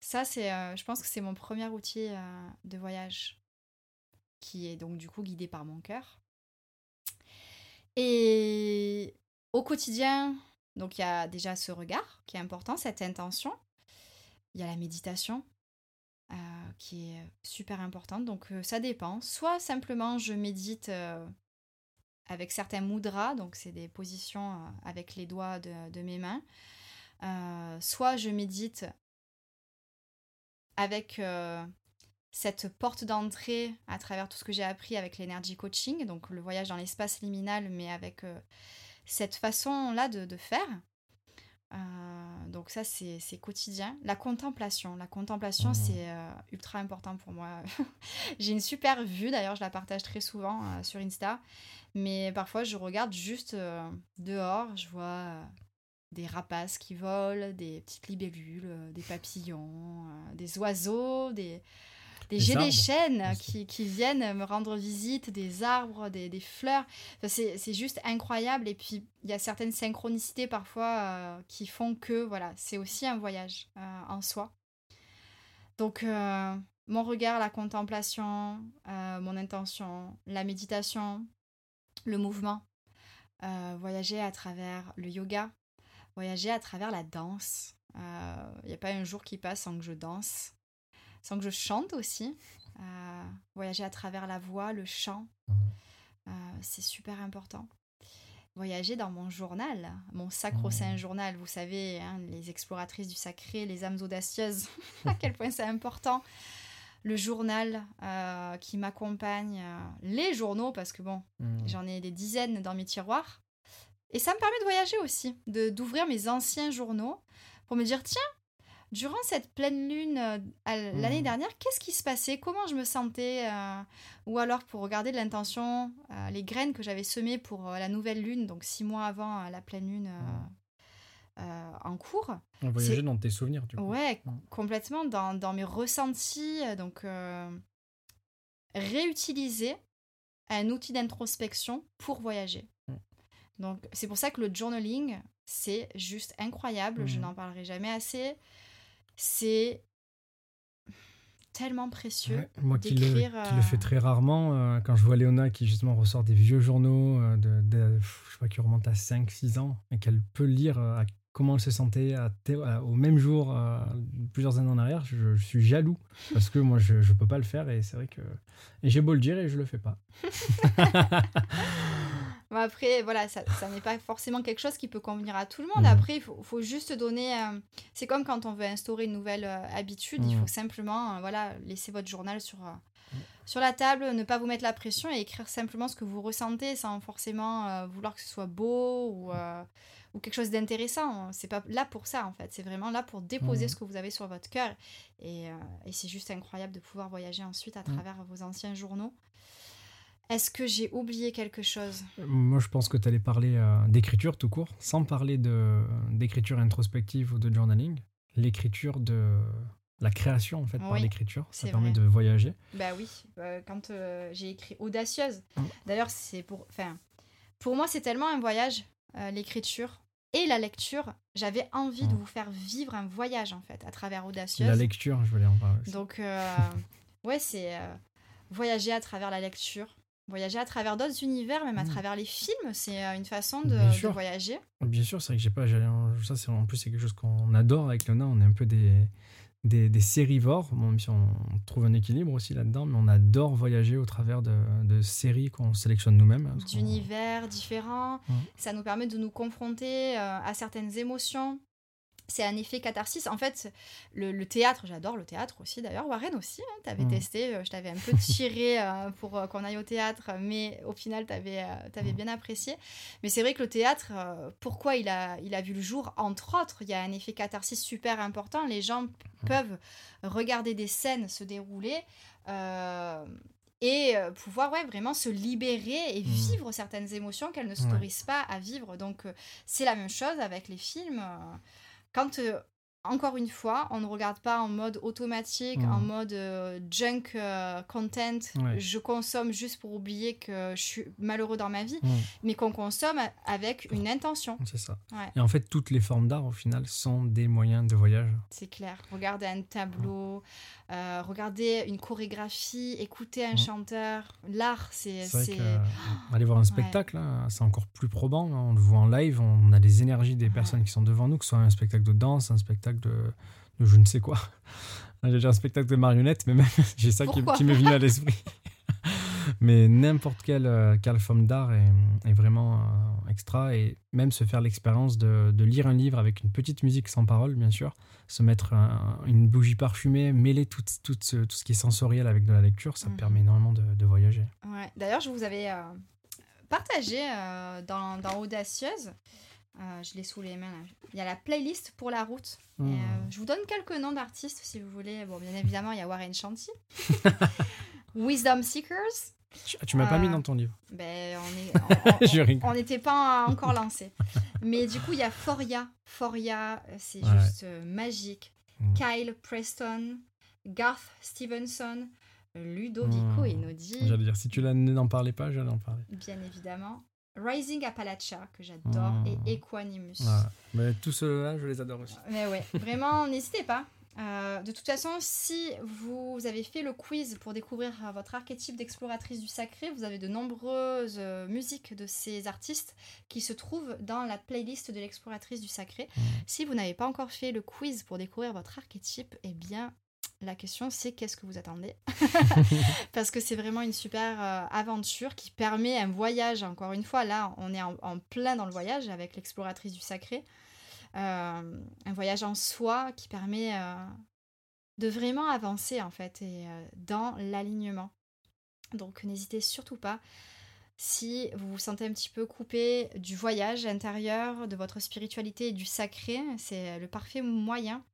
Ça, c'est, euh, je pense que c'est mon premier outil de voyage, qui est donc du coup guidé par mon cœur. Et au quotidien, donc il y a déjà ce regard qui est important, cette intention. Il y a la méditation, euh, qui est super importante. Donc euh, ça dépend. Soit simplement je médite euh, avec certains mudras, donc c'est des positions avec les doigts de, mes mains. soit je médite avec cette porte d'entrée à travers tout ce que j'ai appris avec l'énergie coaching, donc le voyage dans l'espace liminal, mais avec cette façon-là de, faire. Euh, donc ça, c'est quotidien. La contemplation. La contemplation, mmh. c'est euh, ultra important pour moi. J'ai une super vue, d'ailleurs, je la partage très souvent euh, sur Insta. Mais parfois, je regarde juste dehors, je vois des rapaces qui volent, des petites libellules, des papillons, des oiseaux, des jets des chênes qui, qui, viennent me rendre visite, des arbres, des, des fleurs. c'est juste incroyable. Et puis, il y a certaines synchronicités parfois euh, qui font que, voilà, c'est aussi un voyage euh, en soi. Donc, euh, mon regard, la contemplation, mon intention, la méditation, le mouvement, voyager à travers le yoga, voyager à travers la danse. Il n'y a pas un jour qui passe sans que je danse sans que je chante aussi. Euh, voyager à travers la voix, le chant, mmh. euh, c'est super important. Voyager dans mon journal, mon sacro-saint mmh. journal, vous savez, hein, les exploratrices du sacré, les âmes audacieuses, à quel point c'est important. le journal euh, qui m'accompagne, les journaux, parce que bon, Hmm. j'en ai des dizaines dans mes tiroirs. Et ça me permet de voyager aussi, de d'ouvrir mes anciens journaux pour me dire, tiens, durant cette pleine lune euh, l'année Mhm. dernière, qu'est-ce qui se passait? Comment je me sentais euh, Ou alors pour regarder de l'intention, euh, les graines que j'avais semées pour la nouvelle lune, donc six mois avant la pleine lune euh, en cours. On voyageait dans tes souvenirs, du coup. Ouais, Mm. complètement dans, dans mes ressentis. Donc, réutiliser un outil d'introspection pour voyager. Donc, c'est pour ça que le journaling, c'est juste incroyable. Je n'en parlerai jamais assez. C'est tellement précieux. Ouais, moi qui le, d'écrire, qui le fais euh, très rarement, euh, quand je vois Léona qui justement ressort des vieux journaux, euh, de, je sais pas, qui remontent à 5-6 ans, et qu'elle peut lire à comment elle se sentait à thé- à- au même jour, plusieurs années en arrière, je, je suis jaloux, parce que moi je, je peux pas le faire, et c'est vrai que... Et j'ai beau le dire, et je le fais pas. Bon, après, voilà, ça, ça n'est pas forcément quelque chose qui peut convenir à tout le monde. Mhm. Après, il faut, faut juste donner. euh, c'est comme quand on veut instaurer une nouvelle euh, habitude, il Mhm. faut simplement euh, voilà, laisser votre journal sur, sur la table, ne pas vous mettre la pression et écrire simplement ce que vous ressentez sans forcément vouloir que ce soit beau ou, euh, ou quelque chose d'intéressant. C'est pas là pour ça en fait, c'est vraiment là pour déposer ce que vous avez sur votre cœur. Et, et c'est juste incroyable de pouvoir voyager ensuite à travers vos anciens journaux. Est-ce que j'ai oublié quelque chose? Moi je pense que tu allais parler euh, d'écriture tout court, sans parler d'écriture introspective ou de journaling. L'écriture de... La création en fait par l'écriture, ça permet vrai. de voyager. Bah oui, euh, quand euh, j'ai écrit Audacieuse. Mm. D'ailleurs, c'est pour. Enfin, pour moi, c'est tellement un voyage, l'écriture et la lecture. J'avais envie de Mm. vous faire vivre un voyage, en fait, à travers Audacieuse. La lecture, je voulais en parler aussi. Donc, ouais, c'est voyager à travers la lecture. Voyager à travers d'autres univers, même à Mm. travers les films, c'est euh, une façon de, Bien de sûr. voyager. Bien sûr, c'est vrai que j'ai pas. Ça, c'est en plus c'est quelque chose qu'on adore avec Léona. On est un peu des des, des sérivores. Bon, même si on trouve un équilibre aussi là-dedans, mais on adore voyager au travers de, de séries qu'on sélectionne nous-mêmes. hein, d'univers différents. Ça nous permet de nous confronter euh, à certaines émotions. C'est un effet catharsis. En fait, le, le théâtre, j'adore le théâtre aussi d'ailleurs. Warren aussi, tu avais Mm. testé. euh, je t'avais un peu tiré euh, pour euh, qu'on aille au théâtre, mais au final, tu avais, Mm. bien apprécié. Mais c'est vrai que le théâtre, euh, pourquoi il a, il a vu le jour? Entre autres, il y a un effet catharsis super important. Les gens Mm. peuvent regarder des scènes se dérouler. euh, et euh, pouvoir ouais, vraiment se libérer et Mm. vivre certaines émotions qu'elles ne Ouais. s'autorisent pas à vivre. Donc euh, c'est la même chose avec les films. Euh, Quand, euh, encore une fois, on ne regarde pas en mode automatique, en mode euh, junk euh, content, Ouais. je consomme juste pour oublier que je suis malheureux dans ma vie, Mm, mais qu'on consomme avec une intention. c'est ça. Ouais. Et en fait, toutes les formes d'art, au final, sont des moyens de voyage. C'est clair. Regarder un tableau, euh, regarder une chorégraphie, écouter un Mm. chanteur. L'art, c'est. Aller voir un spectacle, hein, c'est encore plus probant. hein. On le voit en live, on a les énergies des Ouais. personnes qui sont devant nous, que ce soit un spectacle de danse, un spectacle de, de je ne sais quoi. J'ai déjà un spectacle de marionnettes, mais même j'ai ça qui, Pourquoi qui m'est venu à l'esprit. mais n'importe quelle, euh, quelle forme d'art est, est vraiment euh, extra. Et même se faire l'expérience de, de lire un livre avec une petite musique sans parole, bien sûr, se mettre un- une bougie parfumée, mêler tout, tout, ce, tout ce qui est sensoriel avec de la lecture, ça Mhm. permet énormément de, de voyager. Ouais. D'ailleurs, je vous avais euh, partagé euh, dans, dans Audacieuse. Euh, je l'ai sous les mains. là. Il y a la playlist pour la route. Et, Mhm. euh, je vous donne quelques noms d'artistes si vous voulez. Bon, bien évidemment, il y a Warren Shanti. Wisdom Seekers. Tu, tu m'as pas mis Euh, dans ton livre. Ben, on n'était pas encore lancé. Mais du coup, il y a Foria. Foria, c'est Ouais. juste magique. Mm. Kyle Preston, Garth Stevenson, Ludovico Mm. Einaudi, J'allais dire, si tu n'en parlais pas, j'allais en parler. bien évidemment. Rising Appalachia, que j'adore, et Equanimus. Voilà. Mais tous ceux-là, je les adore aussi. Mais ouais, vraiment, n'hésitez pas. Euh, de toute façon, si vous avez fait le quiz pour découvrir euh, votre archétype d'exploratrice du sacré, vous avez de nombreuses euh, musiques de ces artistes qui se trouvent dans la playlist de l'exploratrice du sacré. Mm. Si vous n'avez pas encore fait le quiz pour découvrir votre archétype, eh bien, la question c'est qu'est-ce que vous attendez Parce que c'est vraiment une super euh, aventure qui permet un voyage, encore une fois, là on est en, en plein dans le voyage avec l'exploratrice du sacré. Euh, un voyage en soi qui permet euh, de vraiment avancer en fait et dans l'alignement. Donc n'hésitez surtout pas si vous vous sentez un petit peu coupé du voyage intérieur, de votre spiritualité et du sacré, c'est le parfait moyen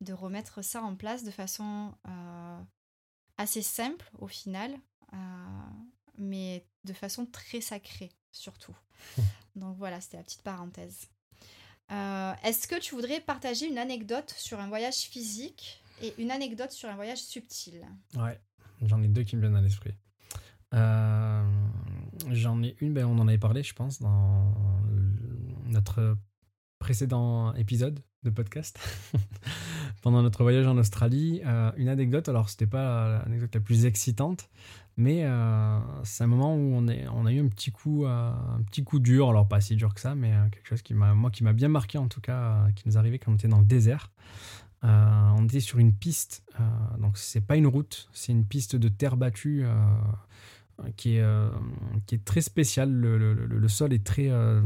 de remettre ça en place de façon euh, assez simple au final, euh, mais de façon très sacrée surtout. Donc voilà, c'était la petite parenthèse. Euh, est-ce que tu voudrais partager une anecdote sur un voyage physique et une anecdote sur un voyage subtil? Ouais, j'en ai deux qui me viennent à l'esprit. J'en ai une, ben on en avait parlé, je pense, dans notre précédent épisode de podcast. Pendant notre voyage en Australie, euh, une anecdote, alors c'était pas l'anecdote la plus excitante, mais euh, c'est un moment où on, a eu un petit coup, un petit coup dur, alors pas si dur que ça, mais quelque chose qui m'a, moi, qui m'a bien marqué en tout cas, qui nous arrivait quand on était dans le désert. on était sur une piste, donc c'est pas une route, c'est une piste de terre battue qui est, euh, qui est très spécial. Le, sol est très euh,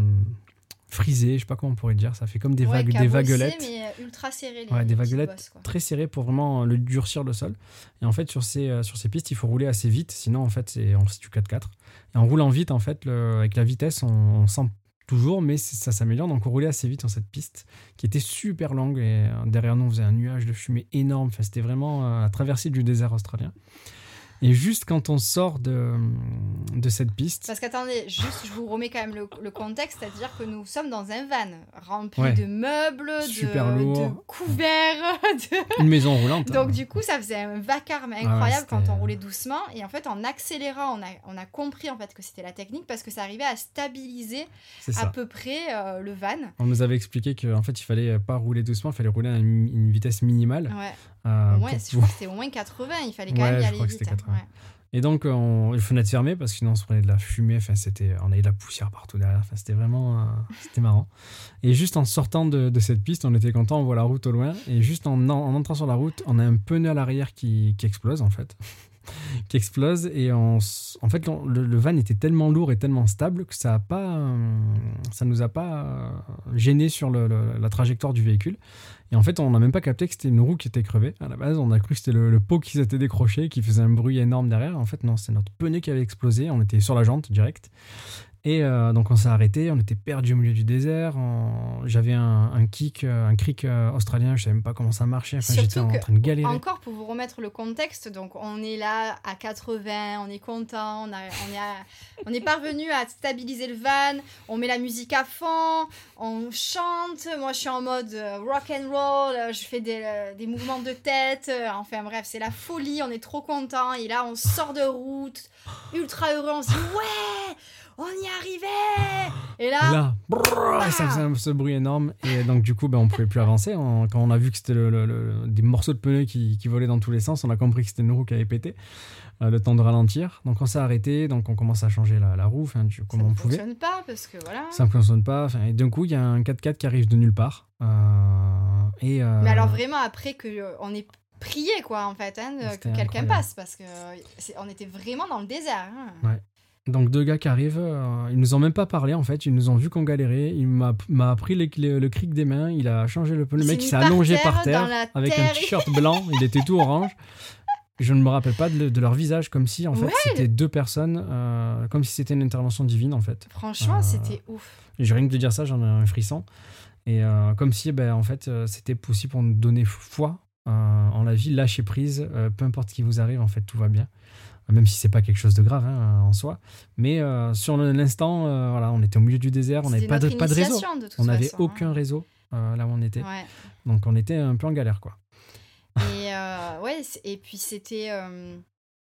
frisé, je sais pas comment on pourrait dire. Ça fait comme des, vagues, des vaguelettes. mais euh, ultra serré. ouais, des vaguelettes très serrées pour vraiment le durcir le sol. Et en fait, sur ces, sur ces pistes, il faut rouler assez vite. Sinon, en fait, c'est on du 4x4. Et en roulant vite, en fait, avec la vitesse, on, sent toujours, mais ça s'améliore. Donc, on roulait assez vite sur cette piste qui était super longue. Et derrière nous, on faisait un nuage de fumée énorme. Enfin, c'était vraiment la traversée du désert australien. Et juste quand on sort de, de cette piste. Parce qu'attendez, juste je vous remets quand même le, contexte, c'est-à-dire que nous sommes dans un van rempli de meubles, de, couverts. Une maison roulante. Donc du coup, ça faisait un vacarme incroyable quand on roulait doucement. Et en fait, en accélérant, on a, on a compris en fait que c'était la technique parce que ça arrivait à stabiliser à peu près euh, le van. On nous avait expliqué qu'en fait, il fallait pas rouler doucement, il fallait rouler à une, vitesse minimale. Ouais. Euh, je crois que c'était au moins 80, il fallait quand même y aller vite. Et donc, on, les fenêtres fermées parce que sinon on se prenait de la fumée. Enfin, c'était, on avait de la poussière partout derrière. Enfin, c'était vraiment, euh, c'était marrant. Et juste en sortant de, de, cette piste, on était content. On voit la route au loin. Et juste en, en entrant sur la route, on a un pneu à l'arrière qui, qui explose en fait. Qui explose et en fait le, van était tellement lourd et tellement stable que ça a pas euh, ça nous a pas euh, gêné sur la trajectoire du véhicule. Et en fait on n'a même pas capté que c'était une roue qui était crevée à la base. On a cru que c'était le, pot qui s'était décroché qui faisait un bruit énorme derrière. En fait non c'est notre pneu qui avait explosé. On était sur la jante direct et euh, donc on s'est arrêté, on était perdu au milieu du désert. J'avais un, un, kick, euh, un cric euh, australien, je savais même pas comment ça marchait. Enfin, j'étais en train de galérer. Encore pour vous remettre le contexte, donc on est là à 80, on est content, on, a, on, est on est parvenu à stabiliser le van, on met la musique à fond, on chante. Moi je suis en mode rock and roll, je fais des, des mouvements de tête. Enfin bref, c'est la folie, on est trop content. Et là on sort de route, ultra heureux, on se dit ouais on y arrivait Et là, ça faisait ce bruit énorme. Et donc, du coup, ben, on pouvait plus avancer. quand on a vu que c'était le, des morceaux de pneus qui, volaient dans tous les sens, on a compris que c'était une roue qui avait pété. Euh, le temps de ralentir. Donc, on s'est arrêté. Donc, on commence à changer la, roue, enfin, comme on pouvait. Ça ne fonctionne pas, parce que voilà. Ça ne fonctionne pas. Et d'un coup, il y a un 4x4 qui arrive de nulle part. Euh, et, euh, Mais alors, vraiment, après qu'on ait prié, quoi, en fait, hein, que quelqu'un passe, parce que on était vraiment dans le désert. Hein. Ouais. Donc deux gars qui arrivent, euh, ils nous ont même pas parlé en fait, ils nous ont vu qu'on galérait, il m'a pris le cric des mains, il a changé le pneu, le mec s'est allongé par terre avec un t-shirt blanc, il était tout orange. Je ne me rappelle pas de, leur visage, comme si en fait c'était deux personnes, euh, comme si c'était une intervention divine en fait. Franchement, euh, c'était ouf. J'ai rien que de dire ça, j'en ai un frisson. Et comme si ben, en fait c'était possible pour nous donner foi en la vie, lâcher prise, peu importe ce qui vous arrive, en fait tout va bien même si c'est pas quelque chose de grave hein, en soi. Mais euh, sur l'instant, euh, voilà, on était au milieu du désert, on n'avait pas de, pas de réseau. on n'avait aucun réseau euh, là où on était. Donc on était un peu en galère, quoi. Et ouais, et puis c'était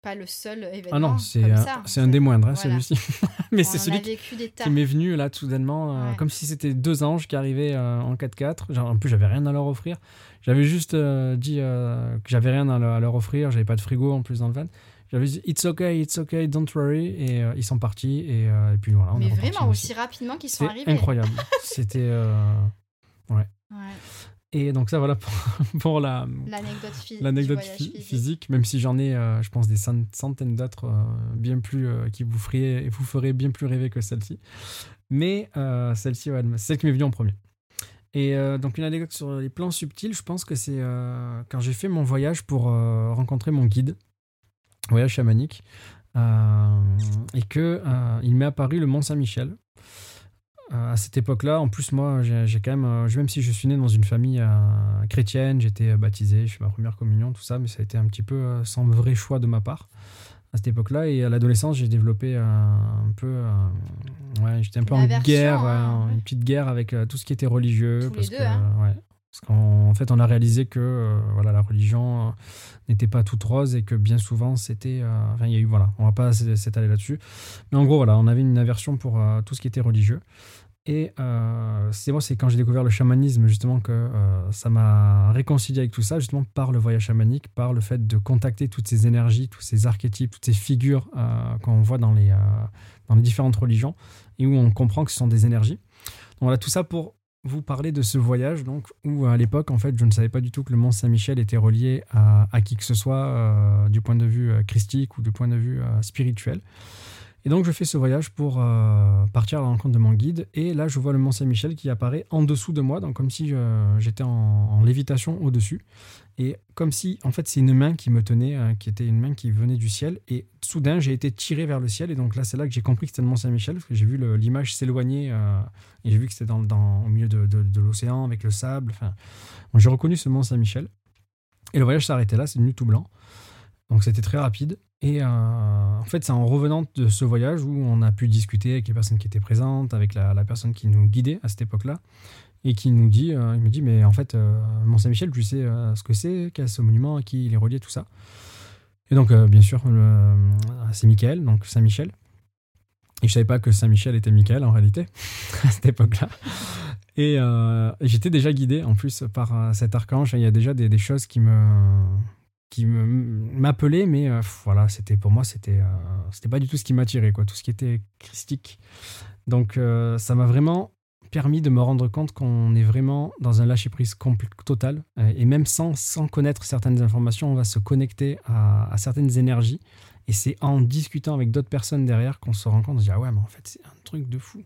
pas le seul événement. Ah non, c'est un, un, des moindres, hein, celui-ci. Mais c'est celui qui, qui m'est venu là tout soudainement, comme si c'était deux anges qui arrivaient en 4x4. Genre, en plus, j'avais rien à leur offrir. J'avais juste dit que j'avais rien à leur offrir, j'avais pas de frigo en plus dans le van. J'avais dit It's okay, it's okay, don't worry. Et euh, ils sont partis. Et, euh, et puis voilà. On Mais vraiment aussi rapidement qu'ils sont arrivés. incroyable. C'était. Euh, ouais. ouais. Et donc, ça, voilà pour, pour la, l'anecdote, physique. même si j'en ai, je pense, des centaines d'autres bien plus qui vous, feraient bien plus rêver que celle-ci. Mais celle-ci, ouais, celle qui m'est venue en premier. Et donc une anecdote sur les plans subtils, je pense que c'est quand j'ai fait mon voyage pour rencontrer mon guide, voyage chamanique, et que il m'est apparu le Mont Saint-Michel. à cette époque-là, en plus moi, j'ai quand même, même si je suis né dans une famille chrétienne, j'étais baptisé, je fais ma première communion, tout ça, mais ça a été un petit peu sans vrai choix de ma part à cette époque-là. Et à l'adolescence, j'ai développé un, peu. ouais, j'étais un peu en guerre, hein, une petite guerre avec euh, tout ce qui était religieux. Tous parce les que, deux, hein. ouais, parce qu'en fait, on a réalisé que euh, voilà, la religion euh, n'était pas toute rose et que bien souvent, c'était. enfin, il y a eu. Voilà, on va pas s'étaler là-dessus. Mais en gros, voilà, on avait une aversion pour tout ce qui était religieux. Et euh, c'est moi, c'est quand j'ai découvert le chamanisme justement que euh, ça m'a réconcilié avec tout ça, justement par le voyage chamanique, par le fait de contacter toutes ces énergies, tous ces archétypes, toutes ces figures euh, qu'on voit dans les, dans les différentes religions et où on comprend que ce sont des énergies. Donc voilà, tout ça pour vous parler de ce voyage, donc où à l'époque, en fait, je ne savais pas du tout que le Mont Saint-Michel était relié à, qui que ce soit du point de vue christique ou du point de vue spirituel. Et donc je fais ce voyage pour euh, partir à la rencontre de mon guide. Et là, je vois le Mont Saint-Michel qui apparaît en dessous de moi, donc comme si euh, j'étais en, lévitation au-dessus. Et comme si, en fait, c'est une main qui me tenait, euh, qui était une main qui venait du ciel. Et soudain, j'ai été tiré vers le ciel. Et donc là, c'est là que j'ai compris que c'était le Mont Saint-Michel, parce que j'ai vu l'image s'éloigner. et j'ai vu que c'était dans, au milieu de, l'océan, avec le sable. Enfin, j'ai reconnu ce Mont Saint-Michel. Et le voyage arrêté là, c'est devenu tout blanc. Donc c'était très rapide. Et euh, en fait, c'est en revenant de ce voyage où on a pu discuter avec les personnes qui étaient présentes, avec la, personne qui nous guidait à cette époque-là, et qui nous dit, euh, il me dit, mais en fait, euh, Mont Saint-Michel, tu sais ce que c'est, quel est ce monument, à qui il est relié, tout ça. Et donc, bien sûr, c'est Michael, donc Saint-Michel. Et je savais pas que Saint-Michel était Michael en réalité, à cette époque-là. Et, j'étais déjà guidé en plus par cet archange. Il y a déjà des choses qui me qui m'appelait, mais euh, voilà, c'était pour moi, c'était euh, c'était pas du tout ce qui m'attirait, quoi, tout ce qui était christique. Donc euh, ça m'a vraiment permis de me rendre compte qu'on est vraiment dans un lâcher-prise total, et même sans, sans connaître certaines informations, on va se connecter à, certaines énergies, et c'est en discutant avec d'autres personnes derrière qu'on se rend compte, on se dit, ah ouais, mais en fait, c'est un truc de fou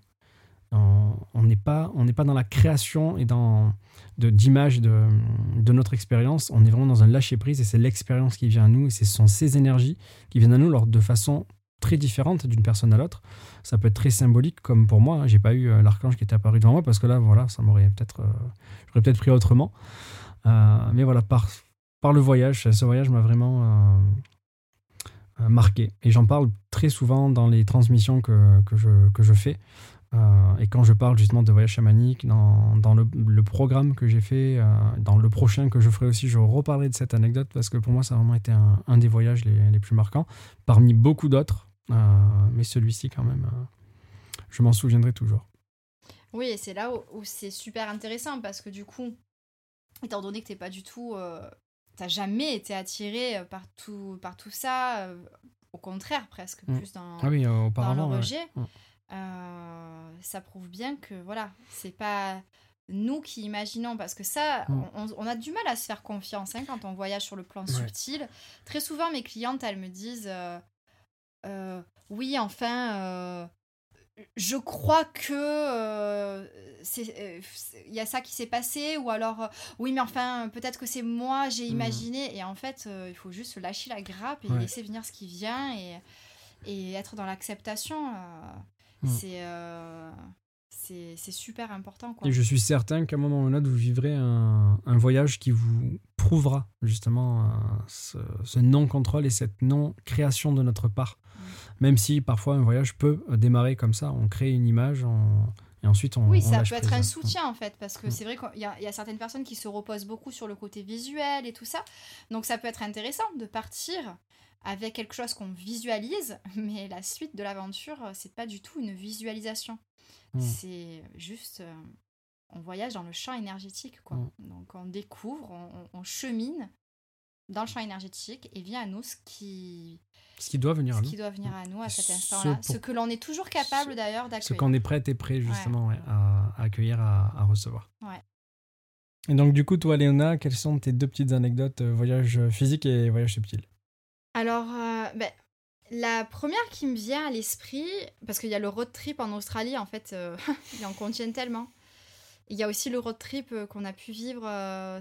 on n'est pas, on pas dans la création et dans d'images de, de, notre expérience. On est vraiment dans un lâcher prise et c'est l'expérience qui vient à nous et ce sont ces énergies qui viennent à nous de façon très différente d'une personne à l'autre. Ça peut être très symbolique, comme pour moi. Hein. J'ai pas eu euh, l'archange qui était apparu devant moi parce que là, voilà, ça m'aurait peut-être, euh, j'aurais peut-être pris autrement. Euh, mais voilà, par, par le voyage, ce voyage m'a vraiment marqué. Et j'en parle très souvent dans les transmissions que, que, je, que je fais. Et quand je parle justement de voyage chamanique, dans, dans le, programme que j'ai fait, dans le prochain que je ferai aussi, je reparlerai de cette anecdote parce que pour moi, ça a vraiment été un, un des voyages les, les, plus marquants, parmi beaucoup d'autres. Euh, mais celui-ci, quand même, je m'en souviendrai toujours. Oui, et c'est là où, c'est super intéressant parce que du coup, étant donné que tu n'es pas du tout. tu jamais été attiré par tout, par tout ça, au contraire, presque, mm. plus dans, ah oui, dans le rejet. Mm. Euh, ça prouve bien que voilà, c'est pas nous qui imaginons, parce que ça, mm. on, a du mal à se faire confiance hein, quand on voyage sur le plan subtil. Très souvent, mes clientes, elles me disent euh, euh, Oui, enfin, je crois que il y a ça qui s'est passé, ou alors oui, mais enfin, peut-être que c'est moi, j'ai mm. imaginé. Et en fait, il faut juste lâcher la grappe et laisser venir ce qui vient et, et être dans l'acceptation. Mm. Euh, c'est c'est super important. Quoi. Et je suis certain qu'à un moment ou un autre, vous vivrez un, un voyage qui vous prouvera justement euh, ce, non-contrôle et cette non-création de notre part. Mm. Même si parfois un voyage peut démarrer comme ça, on crée une image, et ensuite on. Oui, ça peut être un soutien en fait, parce que mm. c'est vrai qu'il y, y, a certaines personnes qui se reposent beaucoup sur le côté visuel et tout ça. Donc ça peut être intéressant de partir avec quelque chose qu'on visualise, mais la suite de l'aventure, euh, c'est pas du tout une visualisation. Hmm. C'est juste, euh, on voyage dans le champ énergétique, quoi. Hmm. Donc on découvre, on, chemine dans le champ énergétique et vient à nous ce qui ce qui doit venir ce à nous. qui doit venir à nous à cet instant-là. Ce, que l'on est toujours capable d'ailleurs d'accueillir. Ce qu'on est prêt et prêt justement à, accueillir, à, recevoir. Ouais. Et donc du coup, toi Léona, quelles sont tes deux petites anecdotes, euh, voyage physique et voyage subtil? Alors, euh, ben, la première qui me vient à l'esprit, parce qu'il y a le road trip en Australie, en fait, euh, il en contient tellement. Il y a aussi le road trip qu'on a pu vivre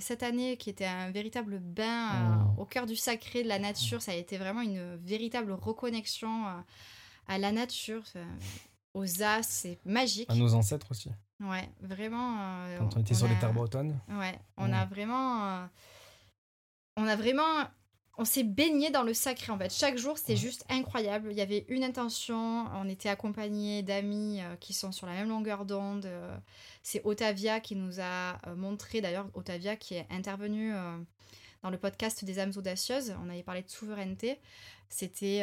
cette année, qui était un véritable bain Oh. au cœur du sacré, de la nature. Ça a été vraiment une véritable reconnexion à la nature, aux as, c'est magique. À nos ancêtres aussi. Ouais, vraiment. euh, Quand on était sur a- les terres bretonnes. Ouais, on Ouais. a vraiment. euh, on a vraiment. On s'est baigné dans le sacré en fait. Chaque jour, c'était juste incroyable. Il y avait une intention. On était accompagnés d'amis euh, qui sont sur la même longueur d'onde. euh, C'est Otavia qui nous a euh, montré, d'ailleurs, Otavia qui est intervenue euh, dans le podcast des âmes audacieuses. On avait parlé de souveraineté. C'était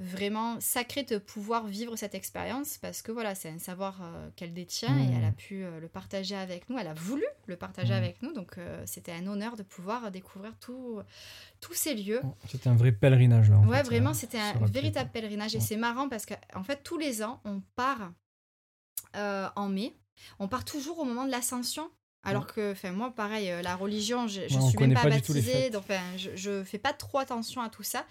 vraiment sacré de pouvoir vivre cette expérience parce que voilà, c'est un savoir euh, qu'elle détient et elle a pu euh, le partager avec nous. Elle a voulu le partager Mhm. avec nous, donc euh, c'était un honneur de pouvoir découvrir tout- tous ces lieux. C'était un vrai pèlerinage là. en Ouais, fait, vraiment, c'était un véritable pèlerinage et Ouais. c'est marrant parce qu'en en fait, tous les ans, on part en mai. On part toujours au moment de l'ascension. Alors que, enfin, moi, pareil, euh, la religion, je, je Ouais, suis même pas, pas baptisée, donc enfin, je, je fais pas trop attention à tout ça.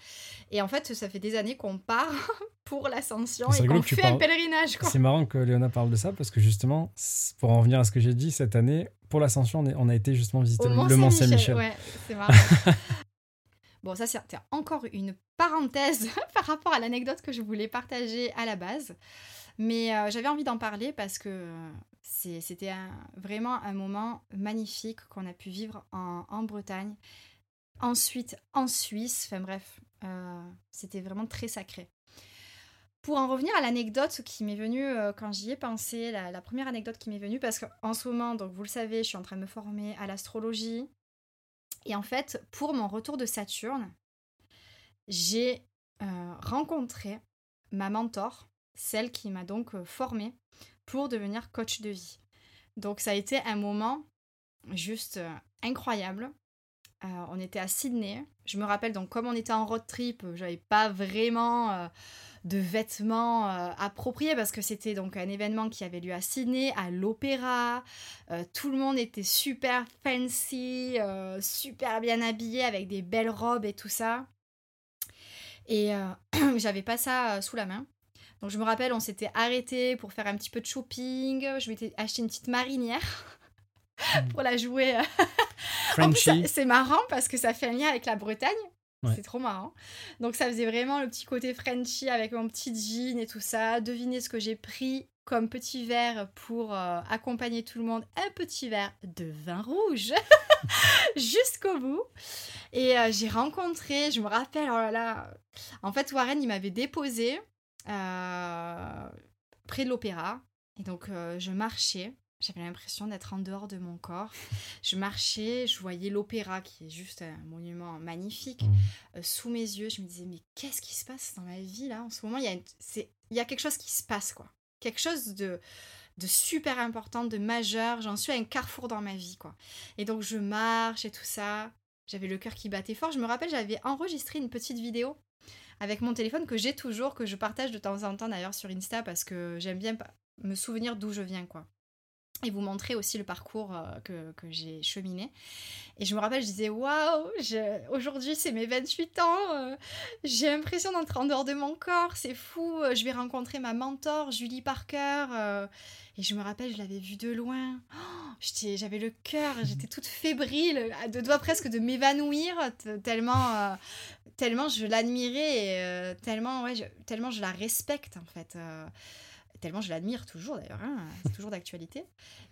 Et en fait, ça fait des années qu'on part pour l'ascension C'est et qu'on fait un pèlerinage. C'est marrant que Léona parle de ça parce que justement, pour en revenir à ce que j'ai dit, cette année, pour l'ascension, on, a été justement visiter Au le Mont Saint-Michel. Ouais, c'est marrant. bon, ça, c'était encore une parenthèse par rapport à l'anecdote que je voulais partager à la base. Mais euh, j'avais envie d'en parler parce que euh, c'était vraiment un moment magnifique qu'on a pu vivre en, Bretagne. Ensuite, en Suisse. Enfin bref, euh, c'était vraiment très sacré. Pour en revenir à l'anecdote qui m'est venue quand j'y ai pensé, la, première anecdote qui m'est venue, parce qu'en ce moment, donc vous le savez, je suis en train de me former à l'astrologie. Et en fait, pour mon retour de Saturne, j'ai rencontré ma mentor, celle qui m'a donc euh, formée pour devenir coach de vie. Donc ça a été un moment juste euh, incroyable. Euh, on était à Sydney. Je me rappelle donc comme on était en road trip, j'avais pas vraiment de vêtements appropriés parce que c'était donc un événement qui avait lieu à Sydney, à l'opéra. Tout le monde était super fancy, super bien habillé avec des belles robes et tout ça. Et j'avais pas ça sous la main. Donc je me rappelle, on s'était arrêté pour faire un petit peu de shopping. Je m'étais acheté une petite marinière pour la jouer. en plus, c'est marrant parce que ça fait un lien avec la Bretagne. Ouais. C'est trop marrant. Donc ça faisait vraiment le petit côté Frenchy avec mon petit jean et tout ça. Devinez ce que j'ai pris comme petit verre pour euh, accompagner tout le monde. Un petit verre de vin rouge jusqu'au bout. Et euh, j'ai rencontré, je me rappelle, oh là là. En fait, Warren, il m'avait déposé près de l'opéra. Et donc, euh, je marchais. J'avais l'impression d'être en dehors de mon corps. Je marchais, je voyais l'opéra, qui est juste un monument magnifique, Mm. euh, sous mes yeux. Je me disais, mais qu'est-ce qui se passe dans ma vie là En ce moment, il y, a une- c'est- il y a quelque chose qui se passe, quoi. Quelque chose de, de super important, de majeur. J'en suis à un carrefour dans ma vie, quoi. Et donc, je marche et tout ça. J'avais le cœur qui battait fort. Je me rappelle, j'avais enregistré une petite vidéo avec mon téléphone que j'ai toujours, que je partage de temps en temps d'ailleurs sur Insta parce que j'aime bien me souvenir d'où je viens, quoi. Et vous montrer aussi le parcours euh, que, que j'ai cheminé. Et je me rappelle, je disais, waouh, aujourd'hui c'est mes 28 ans, euh, j'ai l'impression d'entrer en dehors de mon corps, c'est fou, euh, je vais rencontrer ma mentor, Julie Parker. et je me rappelle, je l'avais vue de loin. Oh, J'avais le cœur, j'étais toute fébrile, à deux doigts presque de m'évanouir, tellement, tellement je l'admirais et tellement, ouais, tellement je la respecte en fait. Tellement je l'admire toujours d'ailleurs, hein, c'est toujours d'actualité.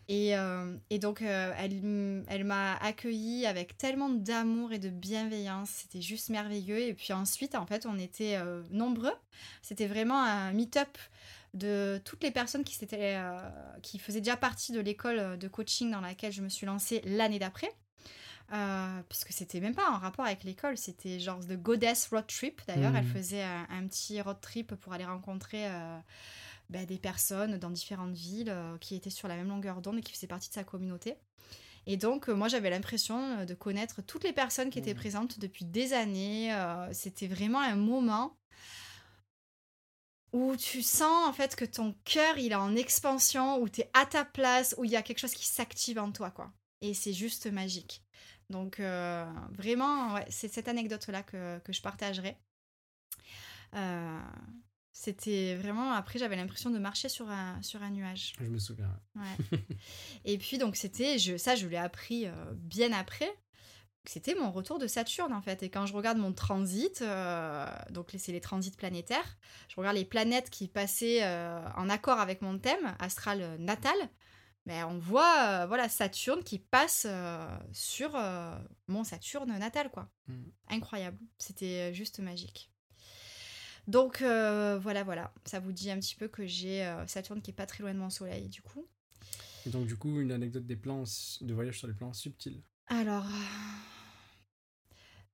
Et, euh, et donc, euh, elle, elle m'a accueillie avec tellement d'amour et de bienveillance. C'était juste merveilleux. Et puis ensuite, en fait, on était euh, nombreux. C'était vraiment un meet-up de toutes les personnes qui, qui faisaient déjà partie de l'école de coaching dans laquelle je me suis lancée l'année d'après. Euh, puisque c'était même pas en rapport avec l'école, c'était genre The Goddess Road Trip. D'ailleurs, elle faisait un, un petit road trip pour aller rencontrer euh, bah, des personnes dans différentes villes euh, qui étaient sur la même longueur d'onde et qui faisaient partie de sa communauté. Et donc, euh, moi, j'avais l'impression euh, de connaître toutes les personnes qui étaient Mhm. présentes depuis des années. C'était vraiment un moment où tu sens en fait que ton cœur il est en expansion, où tu es à ta place, où il y a quelque chose qui s'active en toi, quoi. Et c'est juste magique. Donc, euh, vraiment, ouais, c'est cette anecdote-là que, que je partagerai. Euh, C'était vraiment. Après, j'avais l'impression de marcher sur un, sur un nuage. Je me souviens. Ouais. et puis, donc, c'était. Je, ça, je l'ai appris euh, bien après. C'était mon retour de Saturne, en fait. Et quand je regarde mon transit, euh, donc c'est les transits planétaires, je regarde les planètes qui passaient euh, en accord avec mon thème astral natal. Mais on voit voilà Saturne qui passe sur mon Saturne natal, quoi. Mm. Incroyable. C'était juste magique. Donc euh, voilà, voilà, ça vous dit un petit peu que j'ai euh, Saturne qui est pas très loin de mon Soleil, du coup. Et donc du coup, une anecdote des plans de voyage sur les plans subtils. Alors,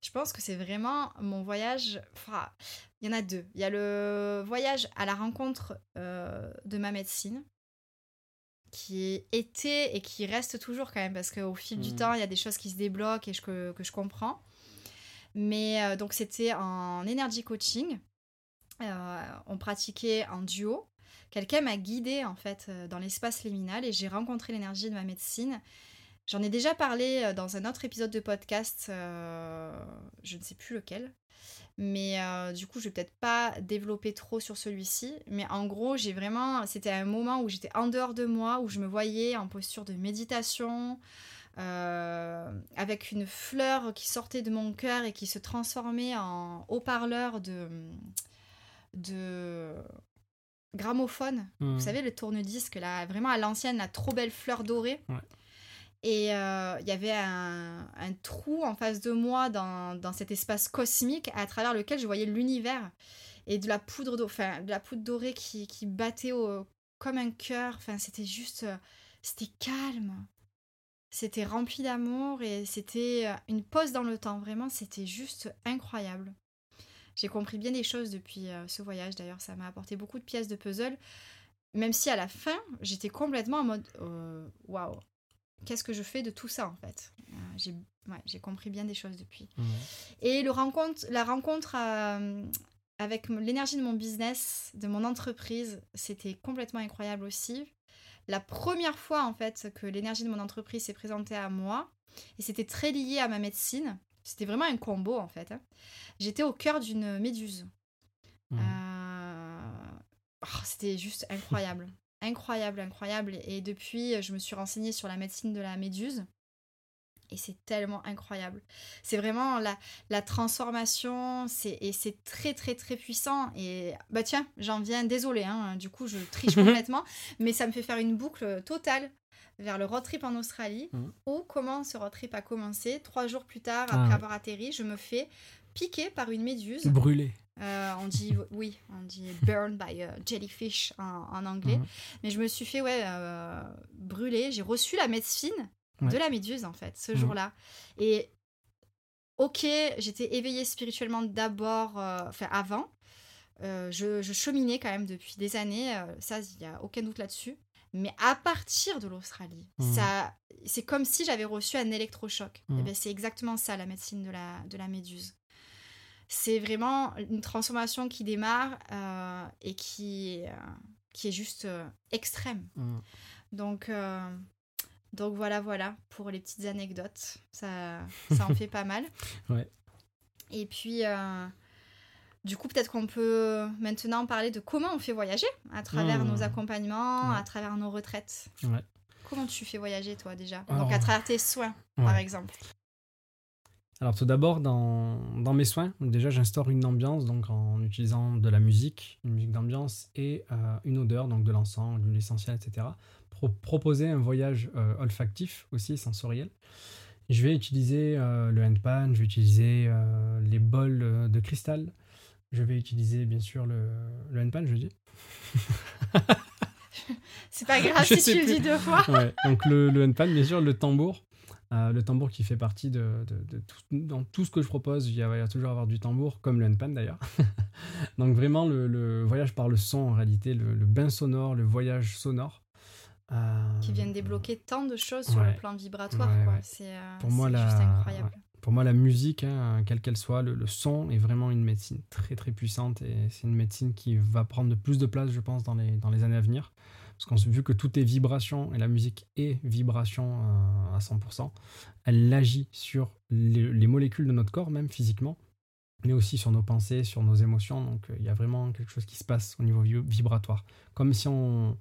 je pense que c'est vraiment mon voyage. Enfin, il y en a deux. Il y a le voyage à la rencontre euh, de ma médecine, qui était et qui reste toujours quand même, parce qu'au fil du mmh. temps, il y a des choses qui se débloquent et que, que je comprends. Mais donc, c'était en energy coaching. Euh, on pratiquait en duo. Quelqu'un m'a guidée en fait euh, dans l'espace liminal et j'ai rencontré l'énergie de ma médecine. J'en ai déjà parlé euh, dans un autre épisode de podcast, je ne sais plus lequel. Mais du coup, je vais peut-être pas développer trop sur celui-ci. Mais en gros, j'ai vraiment. C'était un moment où j'étais en dehors de moi, où je me voyais en posture de méditation, avec une fleur qui sortait de mon cœur et qui se transformait en haut-parleur de de gramophone. Vous hmm. savez, le tourne-disque, là, vraiment à l'ancienne, la trop belle fleur dorée. Et euh, il y avait un, trou en face de moi dans, cet espace cosmique à travers lequel je voyais l'univers et de la poudre, enfin, de la poudre dorée qui, battait au, comme un cœur. Enfin, c'était juste, euh, c'était calme. C'était rempli d'amour et c'était euh, une pause dans le temps. Vraiment, c'était juste incroyable. J'ai compris bien des choses depuis euh, ce voyage. D'ailleurs, ça m'a apporté beaucoup de pièces de puzzle. Même si à la fin, j'étais complètement en mode euh, waouh, qu'est-ce que je fais de tout ça en fait? Euh, J'ai compris bien des choses depuis. Et le rencontre, la rencontre avec l'énergie de mon business, de mon entreprise, c'était complètement incroyable aussi. La première fois en fait que l'énergie de mon entreprise s'est présentée à moi, et c'était très lié à ma médecine. C'était vraiment un combo en fait. Hein. J'étais au cœur d'une méduse. Mmh. Euh, oh, c'était juste incroyable. incroyable, incroyable. Et depuis, je me suis renseignée sur la médecine de la méduse. Et c'est tellement incroyable. C'est vraiment la, la transformation, et c'est très très très puissant. Et bah tiens, j'en viens, désolé, hein, du coup je triche complètement, mais ça me fait faire une boucle totale vers le road trip en Australie, mmh. où comment ce road trip a commencé. Trois jours plus tard, après ah avoir atterri, je me fais piquer par une méduse. Brûlée. Euh, on dit oui, on dit burned by a jellyfish en, anglais. Mmh. Mais je me suis fait ouais euh, brûler. J'ai reçu la médecine de la méduse en fait ce mmh. jour-là. Et ok, j'étais éveillée spirituellement d'abord, euh, enfin avant. Je, je, cheminais quand même depuis des années, ça il n'y a aucun doute là-dessus. Mais à partir de l'Australie, mmh. ça, c'est comme si j'avais reçu un électrochoc. Mmh. ben, c'est exactement ça la médecine de la, de la méduse. C'est vraiment une transformation qui démarre euh, et qui, euh, qui est juste euh, extrême. Mmh. Donc, donc voilà, voilà pour les petites anecdotes. Ça, ça en fait pas mal. Ouais. Et puis, du coup, peut-être qu'on peut maintenant parler de comment on fait voyager à travers mmh. nos accompagnements, à travers nos retraites. Comment tu fais voyager, toi, déjà? Donc, à travers tes soins, par exemple. Alors, tout d'abord, dans, dans, mes soins, déjà, j'instaure une ambiance donc en utilisant de la musique, une musique d'ambiance et euh, une odeur, donc de l'encens, de l'essentiel, etc. Pour proposer un voyage euh, olfactif aussi, sensoriel. Je vais utiliser euh, le handpan, je vais utiliser les bols de cristal, je vais utiliser bien sûr le, le handpan, je dis. C'est pas grave si tu le dis deux fois. donc le, le handpan, bien sûr, le tambour. Euh, le tambour qui fait partie de, de, tout, dans tout ce que je propose, il va, y toujours avoir du tambour, comme le handpan d'ailleurs. donc vraiment le, voyage par le son en réalité, le, bain sonore, le voyage sonore. Euh, qui viennent débloquer tant de choses sur le plan vibratoire. C'est euh, juste incroyable pour moi, la musique, hein, quelle qu'elle soit, le, son est vraiment une médecine très très puissante et c'est une médecine qui va prendre de plus de place, je pense, dans les, années à venir. Parce qu'on vu que tout est vibration et la musique est vibration euh, à 100%, elle agit sur les, molécules de notre corps, même physiquement. Mais aussi sur nos pensées, sur nos émotions. Donc il y a vraiment quelque chose qui se passe au niveau vibratoire. Comme si on...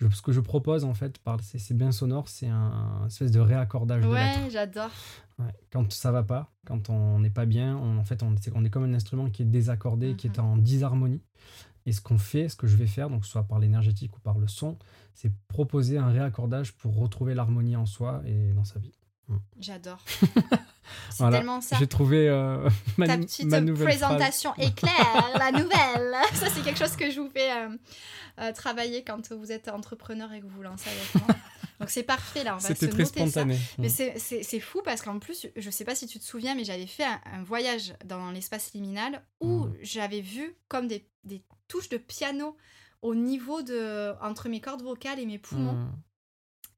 ce que je propose en fait par ces, bains sonores, c'est un espèce de réaccordage ouais, j'adore. Quand ça va pas, quand on n'est pas bien, on, en fait on, on, est comme un instrument qui est désaccordé, qui est mhm. en disharmonie. Et ce qu'on fait, ce que je vais faire, donc soit par l'énergétique ou par le son, c'est proposer un réaccordage pour retrouver l'harmonie en soi et dans sa vie. Mm. J'adore. C'est tellement ça. J'ai trouvé euh, ma, Ta petite présentation éclair, la nouvelle. Ça, c'est quelque chose que je vous fais euh, euh, travailler quand vous êtes entrepreneur et que vous vous lancez avec moi. Donc c'est parfait là, on va C'était très spontané. Mais mm. c'est fou parce qu'en plus, je sais pas si tu te souviens, mais j'avais fait un, voyage dans l'espace liminal où mm. j'avais vu comme des, des, touches de piano au niveau de entre mes cordes vocales et mes poumons.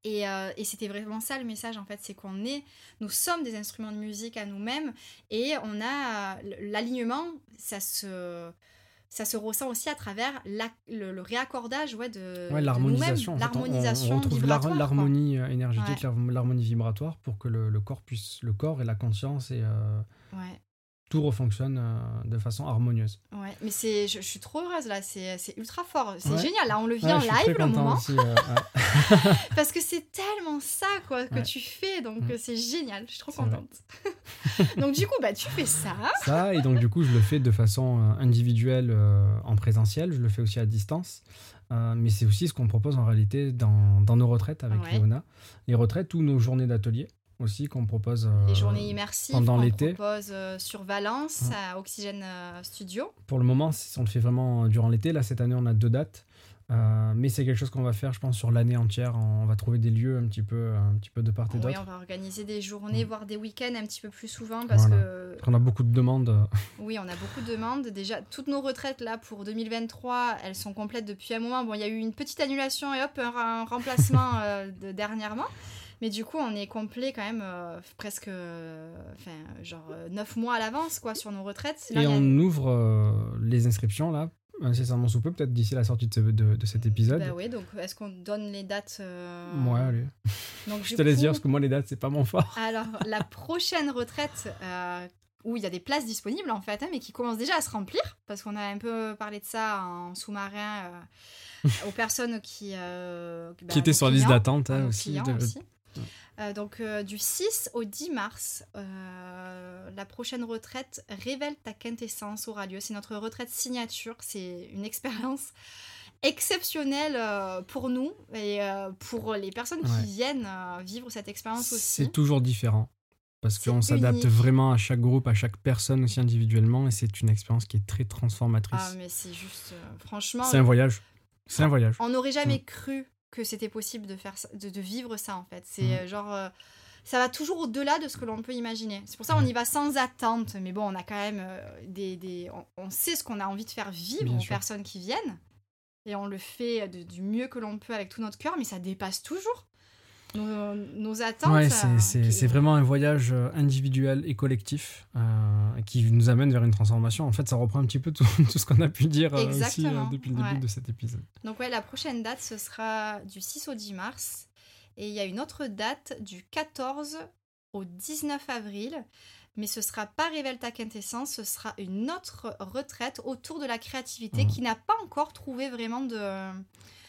Euh, et, c'était vraiment ça le message en fait, c'est qu'on est, nous sommes des instruments de musique à nous-mêmes et on a l'alignement, ça se, ça se ressent aussi à travers le, réaccordage ouais, de, l'harmonisation. l'harmonisation on, retrouve l'harmonie euh, énergétique, l'harmonie vibratoire pour que le, corps puisse, le corps et la conscience et euh, tout refonctionne euh, de façon harmonieuse. Ouais, mais c'est, je, suis trop heureuse là, c'est, ultra fort, c'est génial, là on le vit en live le moment. Euh, Parce que c'est tellement ça quoi que tu fais, donc mm. c'est génial, je suis trop contente. donc du coup, bah, tu fais ça. Ça, et donc du coup je le fais de façon euh, individuelle en présentiel, je le fais aussi à distance. mais c'est aussi ce qu'on propose en réalité dans, dans nos retraites avec Léona. Les retraites ou nos journées d'atelier aussi qu'on propose les journées immersives pendant l'été. propose euh, sur Valence à Oxygène euh, Studio. Pour le moment, on le fait vraiment durant l'été. Là, cette année, on a deux dates. Euh, mais c'est quelque chose qu'on va faire, je pense, sur l'année entière. On va trouver des lieux un petit peu, un petit peu de part et d'autre. Oui, on va organiser des journées, voire des week-ends un petit peu plus souvent parce que. On a beaucoup de demandes. Oui, on a beaucoup de demandes. Déjà, toutes nos retraites là pour 2023, elles sont complètes depuis un moment. Bon, il y a eu une petite annulation et hop, un, remplacement de dernièrement. Mais du coup, on est complet quand même euh, presque, enfin, genre 9 euh, mois à l'avance, quoi, sur nos retraites. et on ouvre euh, les inscriptions, là, incessamment sous peu, peut-être d'ici la sortie de, de, cet épisode. Bah oui, donc est-ce qu'on donne les dates Ouais, allez. Donc, Je te laisse dire, parce que moi, les dates, c'est pas mon fort. Alors, la prochaine retraite, où il y a des places disponibles, en fait, hein, mais qui commencent déjà à se remplir, parce qu'on a un peu parlé de ça en sous-marin aux personnes qui... Bah, qui étaient sur la liste d'attente hein, aussi. aussi. Euh, donc euh, du 6 au 10 mars, euh, la prochaine retraite révèle ta quintessence aura lieu. C'est notre retraite signature. C'est une expérience exceptionnelle pour nous et pour les personnes qui viennent vivre cette expérience aussi. C'est toujours différent. Parce qu'on s'adapte vraiment à chaque groupe, à chaque personne aussi individuellement, et c'est une expérience qui est très transformatrice. Ah, mais c'est juste. franchement. C'est un voyage. C'est un voyage. On n'aurait jamais cru que c'était possible de faire de, vivre ça en fait. C'est mm. euh, genre euh, ça va toujours au-delà de ce que l'on peut imaginer. C'est pour ça qu'on y va sans attente, mais bon, on a quand même euh, des, des on, sait ce qu'on a envie de faire vivre aux personnes qui viennent et on le fait du mieux que l'on peut avec tout notre cœur, mais ça dépasse toujours nos, attentes. Ouais, c'est vraiment un voyage euh, individuel et collectif euh, qui nous amène vers une transformation. En fait, ça reprend un petit peu tout, tout ce qu'on a pu dire euh, aussi depuis le début de cet épisode. Donc ouais, la prochaine date, ce sera du 6 au 10 mars. Et il y a une autre date du 14 au 19 avril. Mais ce sera pas Révèle ta quintessence, ce sera une autre retraite autour de la créativité mmh. qui n'a pas encore trouvé vraiment de,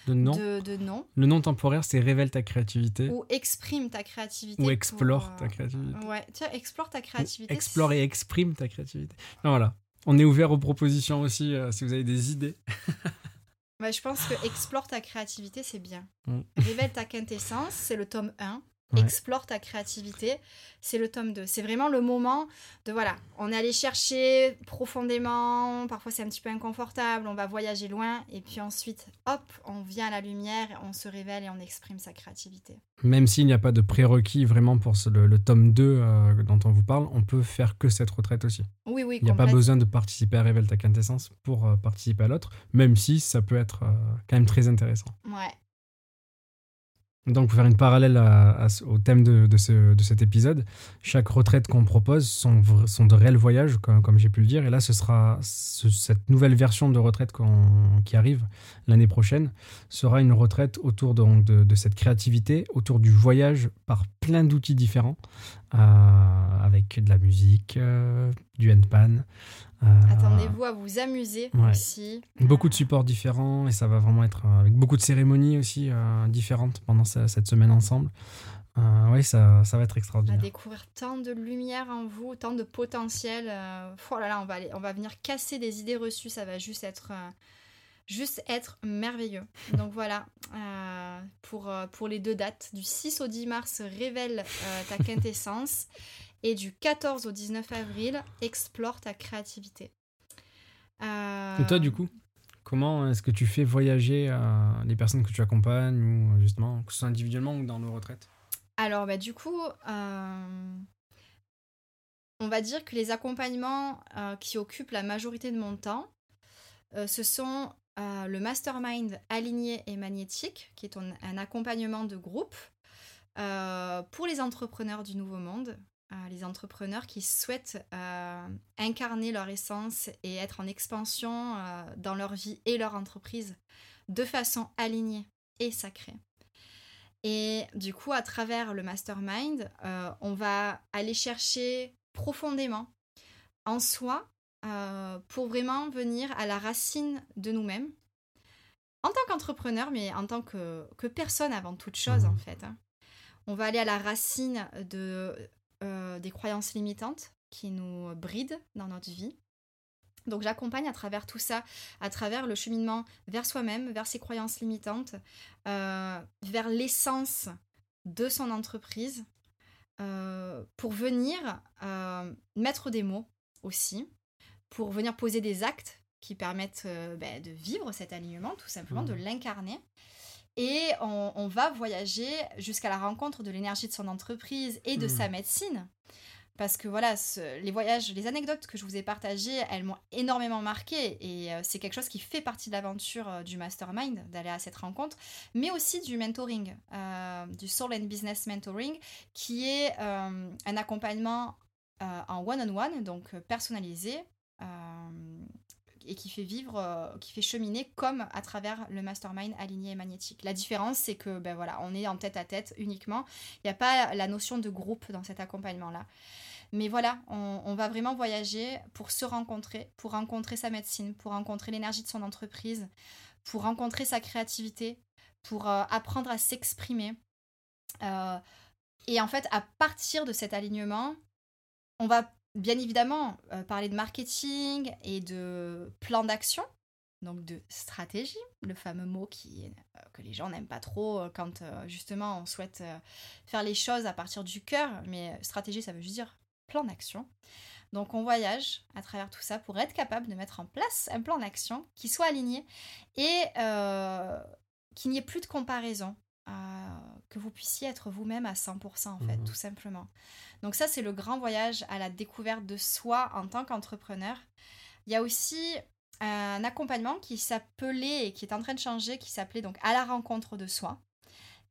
de nom. De, nom. Le nom temporaire, c'est révèle ta créativité. Ou exprime ta créativité. Ou explore ta créativité. Ouais, tiens, explore ta créativité. explore et exprime ta créativité. voilà. On est ouvert aux propositions aussi euh, si vous avez des idées. bah, je pense que explore ta créativité, c'est bien. Mm. Révèle ta quintessence, c'est le tome 1. Explore ta créativité, c'est le tome 2. C'est vraiment le moment de voilà, on est allé chercher profondément, parfois c'est un petit peu inconfortable, on va voyager loin, et puis ensuite, hop, on vient à la lumière, on se révèle et on exprime sa créativité. Même s'il n'y a pas de prérequis vraiment pour le, tome 2 euh, dont on vous parle, on peut faire que cette retraite aussi. Oui, oui, Il n'y a pas besoin de participer à Révèle ta quintessence pour euh, participer à l'autre, même si ça peut être euh, quand même très intéressant. Ouais, donc, pour faire une parallèle au thème de, cet épisode, chaque retraite qu'on propose sont, sont de réels voyages, comme, j'ai pu le dire. Et là, ce sera cette nouvelle version de retraite qui arrive l'année prochaine sera une retraite autour de, de, cette créativité, autour du voyage par plein d'outils différents, euh, avec de la musique, euh, du handpan, Attendez-vous à vous amuser aussi. Beaucoup de supports différents et ça va vraiment être avec beaucoup de cérémonies aussi différentes pendant cette semaine ensemble. oui, ça, ça va être extraordinaire. On va découvrir tant de lumière en vous, tant de potentiel. oh là là, on va, aller, on va venir casser des idées reçues. Ça va juste être juste être merveilleux. Donc voilà, euh, pour, euh, pour les deux dates, du 6 au 10 mars, révèle euh, ta quintessence et du 14 au 19 avril, explore ta créativité. Et toi, du coup Comment est-ce que tu fais voyager les personnes que tu accompagnes, ou justement, que ce soit individuellement ou dans nos retraites? Alors, bah, du coup, on va dire que les accompagnements qui occupent la majorité de mon temps, ce sont le mastermind aligné et magnétique, qui est un, accompagnement de groupe euh, pour les entrepreneurs du Nouveau Monde, euh, les entrepreneurs qui souhaitent euh, incarner leur essence et être en expansion dans leur vie et leur entreprise de façon alignée et sacrée. Et du coup, à travers le mastermind, on va aller chercher profondément en soi euh, pour vraiment venir à la racine de nous-mêmes. En tant qu'entrepreneur, mais en tant que, personne avant toute chose, en mmh. fait. Hein. On va aller à la racine de, euh, des croyances limitantes qui nous brident dans notre vie. Donc j'accompagne à travers tout ça, à travers le cheminement vers soi-même, vers ses croyances limitantes, euh, vers l'essence de son entreprise, pour venir mettre des mots aussi, pour venir poser des actes qui permettent euh, ben, de vivre cet alignement, tout simplement, de mmh. l'incarner. Et on, va voyager jusqu'à la rencontre de l'énergie de son entreprise et de mmh. sa médecine. Parce que voilà, les voyages, les anecdotes que je vous ai partagées, elles m'ont énormément marqué. Et euh, c'est quelque chose qui fait partie de l'aventure euh, du mastermind, d'aller à cette rencontre, mais aussi du mentoring, du Soul and Business Mentoring, qui est un accompagnement en one-on-one, donc personnalisé, euh, et qui fait vivre, euh, qui fait cheminer comme à travers le mastermind aligné et magnétique. La différence, c'est que ben voilà, on est en tête à tête uniquement. Il n'y a pas la notion de groupe dans cet accompagnement-là. Mais voilà, on, va vraiment voyager pour se rencontrer, pour rencontrer sa médecine, pour rencontrer l'énergie de son entreprise, pour rencontrer sa créativité, pour euh, apprendre à s'exprimer. et en fait, à partir de cet alignement, on va bien évidemment, euh, parler de marketing et de plan d'action, donc de stratégie, le fameux mot qui, euh, que les gens n'aiment pas trop euh, quand justement on souhaite faire les choses à partir du cœur, mais stratégie ça veut juste dire plan d'action. Donc on voyage à travers tout ça pour être capable de mettre en place un plan d'action qui soit aligné et qu'il n'y ait plus de comparaison, que vous puissiez être vous-même à 100% en fait, mmh tout simplement. Donc ça, c'est le grand voyage à la découverte de soi en tant qu'entrepreneur. Il y a aussi un accompagnement qui s'appelait et qui est en train de changer, qui s'appelait donc à la rencontre de soi,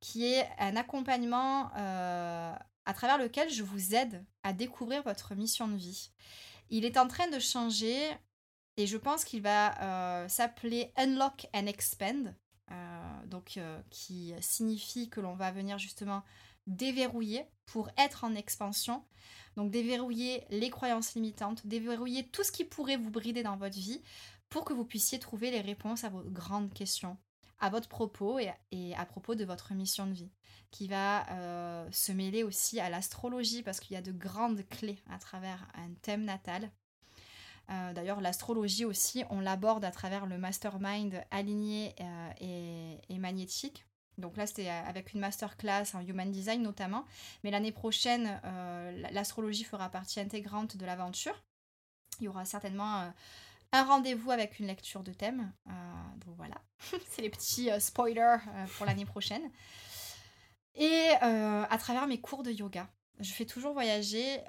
qui est un accompagnement euh, à travers lequel je vous aide à découvrir votre mission de vie. Il est en train de changer et je pense qu'il va euh, s'appeler Unlock and Expand, donc qui signifie que l'on va venir justement déverrouiller pour être en expansion. Donc déverrouiller les croyances limitantes, déverrouiller tout ce qui pourrait vous brider dans votre vie pour que vous puissiez trouver les réponses à vos grandes questions, à votre propos et, à propos de votre mission de vie, qui va euh, se mêler aussi à l'astrologie parce qu'il y a de grandes clés à travers un thème natal. Euh, d'ailleurs, l'astrologie aussi, on l'aborde à travers le mastermind aligné euh, et magnétique donc là, c'était avec une masterclass en human design notamment. Mais l'année prochaine, euh, l'astrologie fera partie intégrante de l'aventure. Il y aura certainement euh, un rendez-vous avec une lecture de thème. Euh, donc voilà, c'est les petits spoilers pour l'année prochaine. Et à travers mes cours de yoga, je fais toujours voyager.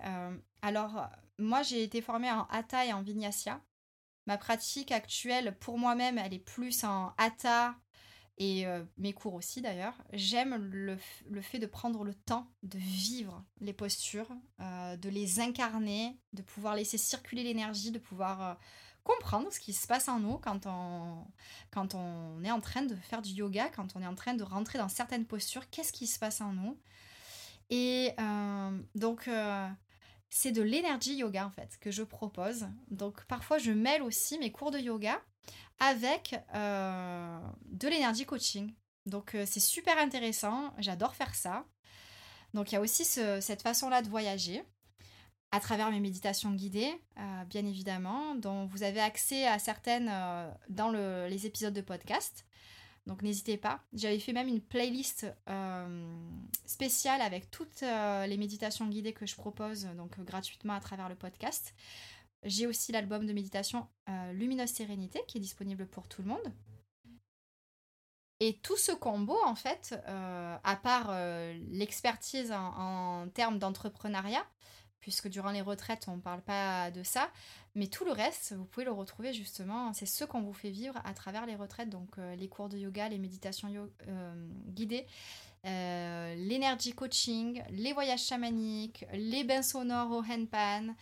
alors, moi, j'ai été formée en Hatha et en Vinyasa. Ma pratique actuelle, pour moi-même, elle est plus en Hatha, et euh, mes cours aussi d'ailleurs, j'aime le, fait de prendre le temps de vivre les postures, euh, de les incarner, de pouvoir laisser circuler l'énergie, de pouvoir euh, comprendre ce qui se passe en nous quand on, quand on est en train de faire du yoga, quand on est en train de rentrer dans certaines postures, qu'est-ce qui se passe en nous? Et donc c'est de l'énergie yoga en fait que je propose. Donc parfois je mêle aussi mes cours de yoga avec euh, de l'énergie coaching. Donc euh, c'est super intéressant, j'adore faire ça. Donc il y a aussi cette façon-là de voyager à travers mes méditations guidées, euh, bien évidemment, dont vous avez accès à certaines dans les épisodes de podcast. Donc n'hésitez pas. J'avais fait même une playlist spéciale avec toutes les méditations guidées que je propose donc gratuitement à travers le podcast. J'ai aussi l'album de méditation euh, Lumineuse Sérénité qui est disponible pour tout le monde. Et tout ce combo, en fait, euh, à part euh, l'expertise en, termes d'entrepreneuriat, puisque durant les retraites, on ne parle pas de ça, mais tout le reste, vous pouvez le retrouver justement, c'est ce qu'on vous fait vivre à travers les retraites, donc les cours de yoga, les méditations guidées, euh, l'énergie coaching, les voyages chamaniques, les bains sonores au handpan,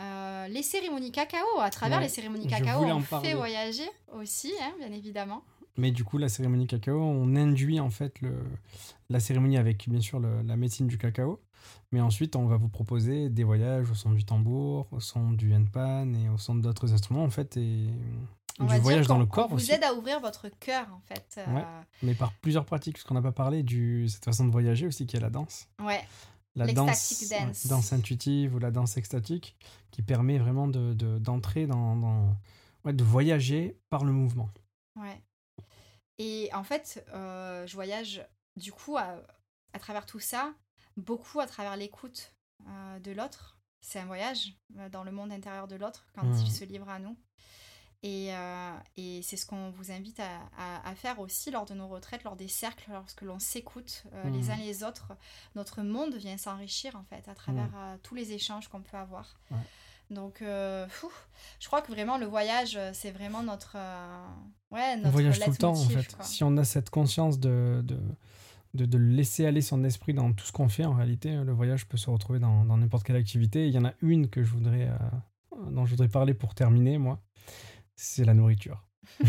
euh, les cérémonies cacao. À travers les cérémonies cacao, on fait voyager aussi, hein, bien évidemment. Mais du coup, la cérémonie cacao, on induit en fait le, la cérémonie avec bien sûr la médecine du cacao. Mais ensuite, on va vous proposer des voyages au son du tambour, au son du handpan et au son d'autres instruments en fait. Et du voyage dans le corps vous aide à ouvrir votre cœur en fait. Euh. Mais par plusieurs pratiques, parce qu'on n'a pas parlé de cette façon de voyager aussi qui est la danse. Ouais. La danse, dance. danse intuitive ou la danse extatique qui permet vraiment de, d'entrer dans, dans ouais, de voyager par le mouvement. Ouais. Et en fait, euh, je voyage du coup à, à, travers tout ça, beaucoup à travers l'écoute euh, de l'autre. C'est un voyage dans le monde intérieur de l'autre quand mmh. il se livre à nous. Euh, et, c'est ce qu'on vous invite à, faire aussi lors de nos retraites, lors des cercles, lorsque l'on s'écoute euh, les mmh. uns les autres. Notre monde vient s'enrichir en fait à travers mmh. euh, tous les échanges qu'on peut avoir. Donc, je crois que vraiment le voyage, c'est vraiment notre, ouais, notre on voyage tout le temps en fait. Si on a cette conscience de, de, de, laisser aller son esprit dans tout ce qu'on fait, en réalité, le voyage peut se retrouver dans n'importe quelle activité. Il y en a une que je voudrais, dont je voudrais parler pour terminer, moi c'est la nourriture.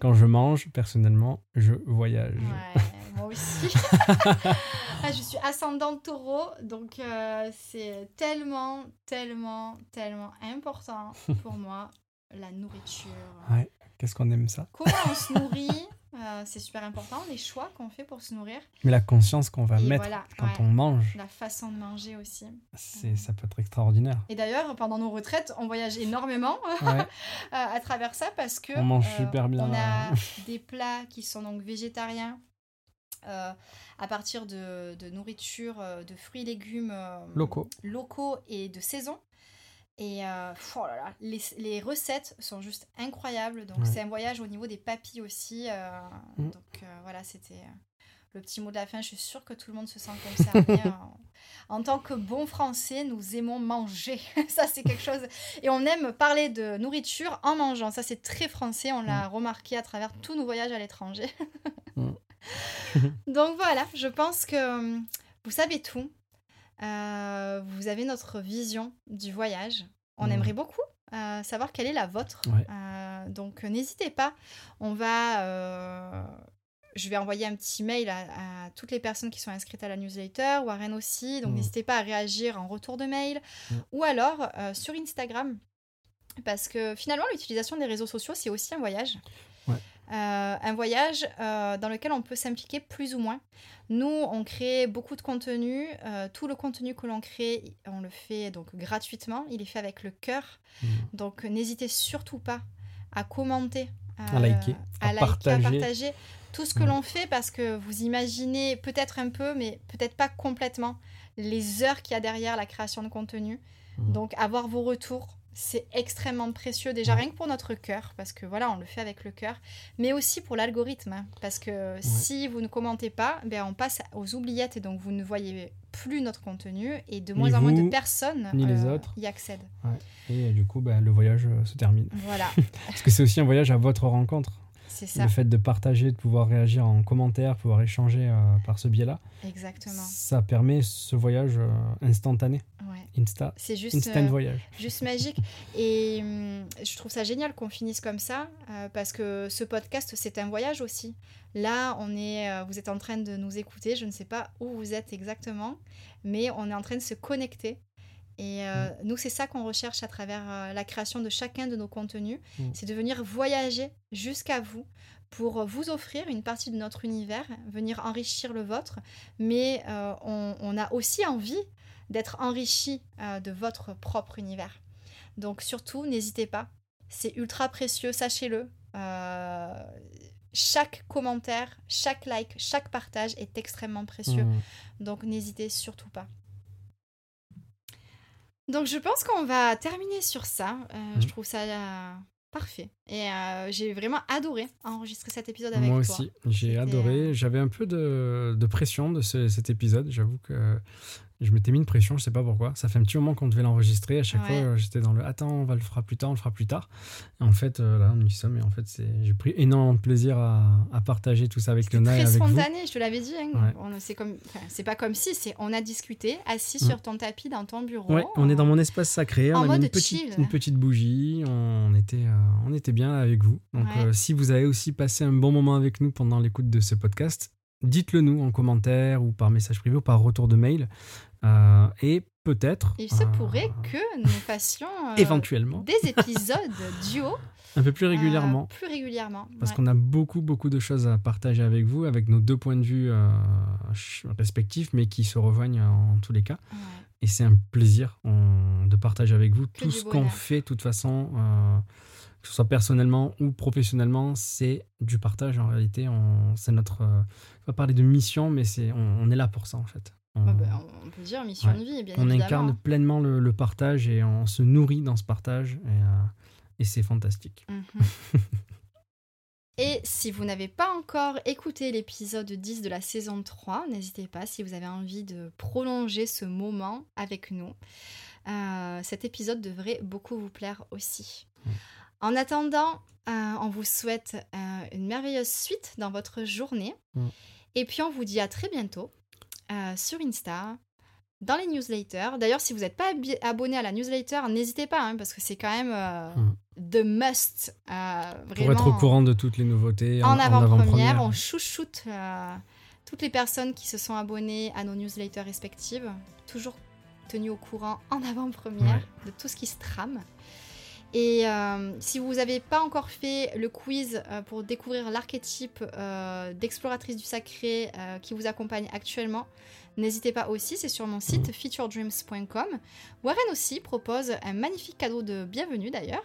Quand je mange, personnellement, je voyage. Ouais, moi aussi. Ah, je suis ascendante taureau, donc euh, c'est tellement, tellement, tellement important pour moi, la nourriture. Ouais, qu'est-ce qu'on aime ça? Comment on se nourrit? Euh, c'est super important, les choix qu'on fait pour se nourrir. Mais la conscience qu'on va mettre quand on mange. La façon de manger aussi. C'est, ça peut être extraordinaire. Et d'ailleurs, pendant nos retraites, on voyage énormément à travers ça parce que on mange euh, super bien. On a des plats qui sont donc végétariens. Euh, à partir de, de nourriture, de fruits et légumes locaux. locaux et de saison. Et euh, oh les, recettes sont juste incroyables. Donc, c'est un voyage au niveau des papilles aussi. Euh, mm. Donc, euh, voilà, c'était le petit mot de la fin. Je suis sûre que tout le monde se sent concerné. en, tant que bons Français, nous aimons manger. ça, c'est quelque chose. Et on aime parler de nourriture en mangeant. Ça, c'est très français. On l'a mm. remarqué à travers tous nos voyages à l'étranger. Mm. Donc, voilà, je pense que vous savez tout. Euh, vous avez notre vision du voyage. On mmh. aimerait beaucoup euh, savoir quelle est la vôtre. Euh, donc n'hésitez pas. On va je vais envoyer un petit mail à, toutes les personnes qui sont inscrites à la newsletter, Warren aussi, donc mmh. n'hésitez pas à réagir en retour de mail, mmh. ou alors sur Instagram, parce que finalement l'utilisation des réseaux sociaux, c'est aussi un voyage. Euh, un voyage euh, dans lequel on peut s'impliquer plus ou moins. Nous, on crée beaucoup de contenu. Euh, tout le contenu que l'on crée, on le fait donc gratuitement. Il est fait avec le cœur. Mmh. Donc, n'hésitez surtout pas à commenter, à, liker, à, partager. tout ce que mmh. l'on fait parce que vous imaginez peut-être un peu, mais peut-être pas complètement, les heures qu'il y a derrière la création de contenu. Mmh. Donc, avoir vos retours, c'est extrêmement précieux déjà rien que pour notre cœur parce que voilà on le fait avec le cœur mais aussi pour l'algorithme hein, parce que si vous ne commentez pas ben on passe aux oubliettes et donc vous ne voyez plus notre contenu et de moins en moins de personnes ni les euh, autres. y accèdent. Et du coup ben, le voyage euh, se termine. Voilà. Parce que c'est aussi un voyage à votre rencontre ça. Le fait de partager, de pouvoir réagir en commentaire, pouvoir échanger euh, par ce biais-là. Exactement. Ça permet ce voyage euh, instantané. Ouais. Insta. C'est juste. Instant euh, voyage. Juste magique. Et hum, je trouve ça génial qu'on finisse comme ça parce que ce podcast, c'est un voyage aussi. Là, on est, vous êtes en train de nous écouter. Je ne sais pas où vous êtes exactement, mais on est en train de se connecter Et euh, nous, c'est ça qu'on recherche à travers euh, la création de chacun de nos contenus. Mm. C'est de venir voyager jusqu'à vous pour vous offrir une partie de notre univers, venir enrichir le vôtre. Mais euh, on, on a aussi envie d'être enrichi euh, de votre propre univers. Donc surtout, n'hésitez pas. C'est ultra précieux, sachez-le. Euh, chaque commentaire, chaque like, chaque partage est extrêmement précieux. Mm. Donc n'hésitez surtout pas. Donc je pense qu'on va terminer sur ça. Euh, Mhm. Je trouve ça euh, parfait. Et euh, j'ai vraiment adoré enregistrer cet épisode avec Moi toi. aussi, j'ai adoré. J'avais un peu de, de pression de ce- cet épisode. J'avoue que je m'étais mis une pression, je sais pas pourquoi. Ça fait un petit moment qu'on devait l'enregistrer. À chaque Ouais. fois, euh, j'étais dans le attends, on va le fera plus tard, on le fera plus tard. Et en fait, euh, là, on y sommes. Et en fait, j'ai pris énormément de plaisir à, à partager tout ça avec C'était Léona et très avec vous. spontané, je te l'avais dit. hein. Ouais. C'est comme, c'est pas comme si, c'est on a discuté assis Mm. sur ton tapis dans ton bureau. Ouais, on est dans mon espace sacré. en on a mis mode une petite, chill. une petite bougie. On était, euh, on était bien là avec vous. Donc, euh, si vous avez aussi passé un bon moment avec nous pendant l'écoute de ce podcast, dites-le nous en commentaire ou par message privé ou par retour de mail. Euh, et peut-être. Il se euh, pourrait que nous fassions euh, éventuellement, des épisodes duo un peu plus régulièrement. plus régulièrement. Parce Ouais. qu'on a beaucoup, beaucoup de choses à partager avec vous, avec nos deux points de vue respectifs, mais qui se rejoignent en tous les cas. Ouais. Et c'est un plaisir on- de partager avec vous Que tout ce qu'on fait, de toute façon, euh, que ce soit personnellement ou professionnellement, c'est du partage en réalité. On, c'est notre. euh, on va parler de mission, mais c'est, on, on est là pour ça en fait. On, bah, on peut dire mission Ouais. de vie, bien on évidemment. incarne pleinement le, le partage et on se nourrit dans ce partage et, euh, et c'est fantastique. Mhm. Et si vous n'avez pas encore écouté l'épisode 10 de la saison 3, n'hésitez pas si vous avez envie de prolonger ce moment avec nous. Euh, cet épisode devrait beaucoup vous plaire aussi. Mm. En attendant, euh, on vous souhaite euh, une merveilleuse suite dans votre journée. Mm. Et puis on vous dit à très bientôt sur Insta, dans les newsletters. D'ailleurs, si vous n'êtes pas abonné à la newsletter, n'hésitez pas, hein, parce que c'est quand même Mm. The must. euh, Pour vraiment, être au courant de toutes les nouveautés en, avant-première, on chouchoute euh, toutes les personnes qui se sont abonnées à nos newsletters respectives, toujours tenues au courant en avant-première de tout ce qui se trame. Et euh, si vous n'avez pas encore fait le quiz euh, pour découvrir l'archétype euh, d'exploratrice du sacré qui vous accompagne actuellement, n'hésitez pas aussi, c'est sur mon site featuredreams.com. Warren aussi propose un magnifique cadeau de bienvenue d'ailleurs.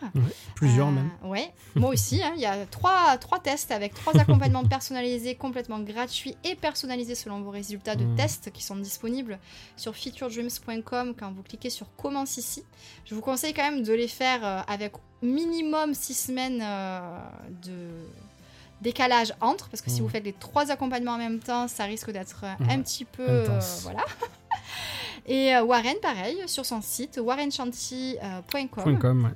Plusieurs Euh, même. Ouais, moi aussi. hein, Il y a trois, trois tests avec trois accompagnements personnalisés, complètement gratuits et personnalisés selon vos résultats de Mm. tests qui sont disponibles sur featuredreams.com quand vous cliquez sur Commence ici. Je vous conseille quand même de les faire euh, avec minimum six semaines euh, de décalage entre, parce que si Mm. vous faites les trois accompagnements en même temps, ça risque d'être un Ouais, petit peu... euh, voilà. Et euh, Warren, pareil, sur son site, warrenchanty.com ouais.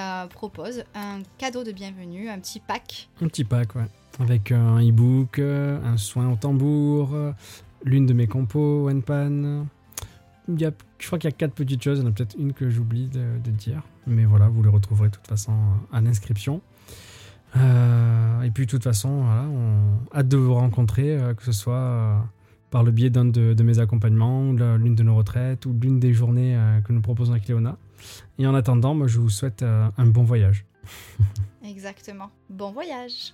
euh, propose un cadeau de bienvenue, un petit pack. Un petit pack, ouais. Avec un e-book, un soin au tambour, l'une de mes compos, OnePan. Il y a, je crois qu'il y a quatre petites choses. Il y en a peut-être une que j'oublie de, de dire. Mais voilà, vous les retrouverez de toute façon à l'inscription. Euh, et puis, de toute façon, voilà, on hâte de vous rencontrer, euh, que ce soit euh, par le biais d'un de, de mes accompagnements, l'une de nos retraites, ou l'une des journées que nous proposons avec Léona. Et en attendant, moi, je vous souhaite un bon voyage. Exactement. Bon voyage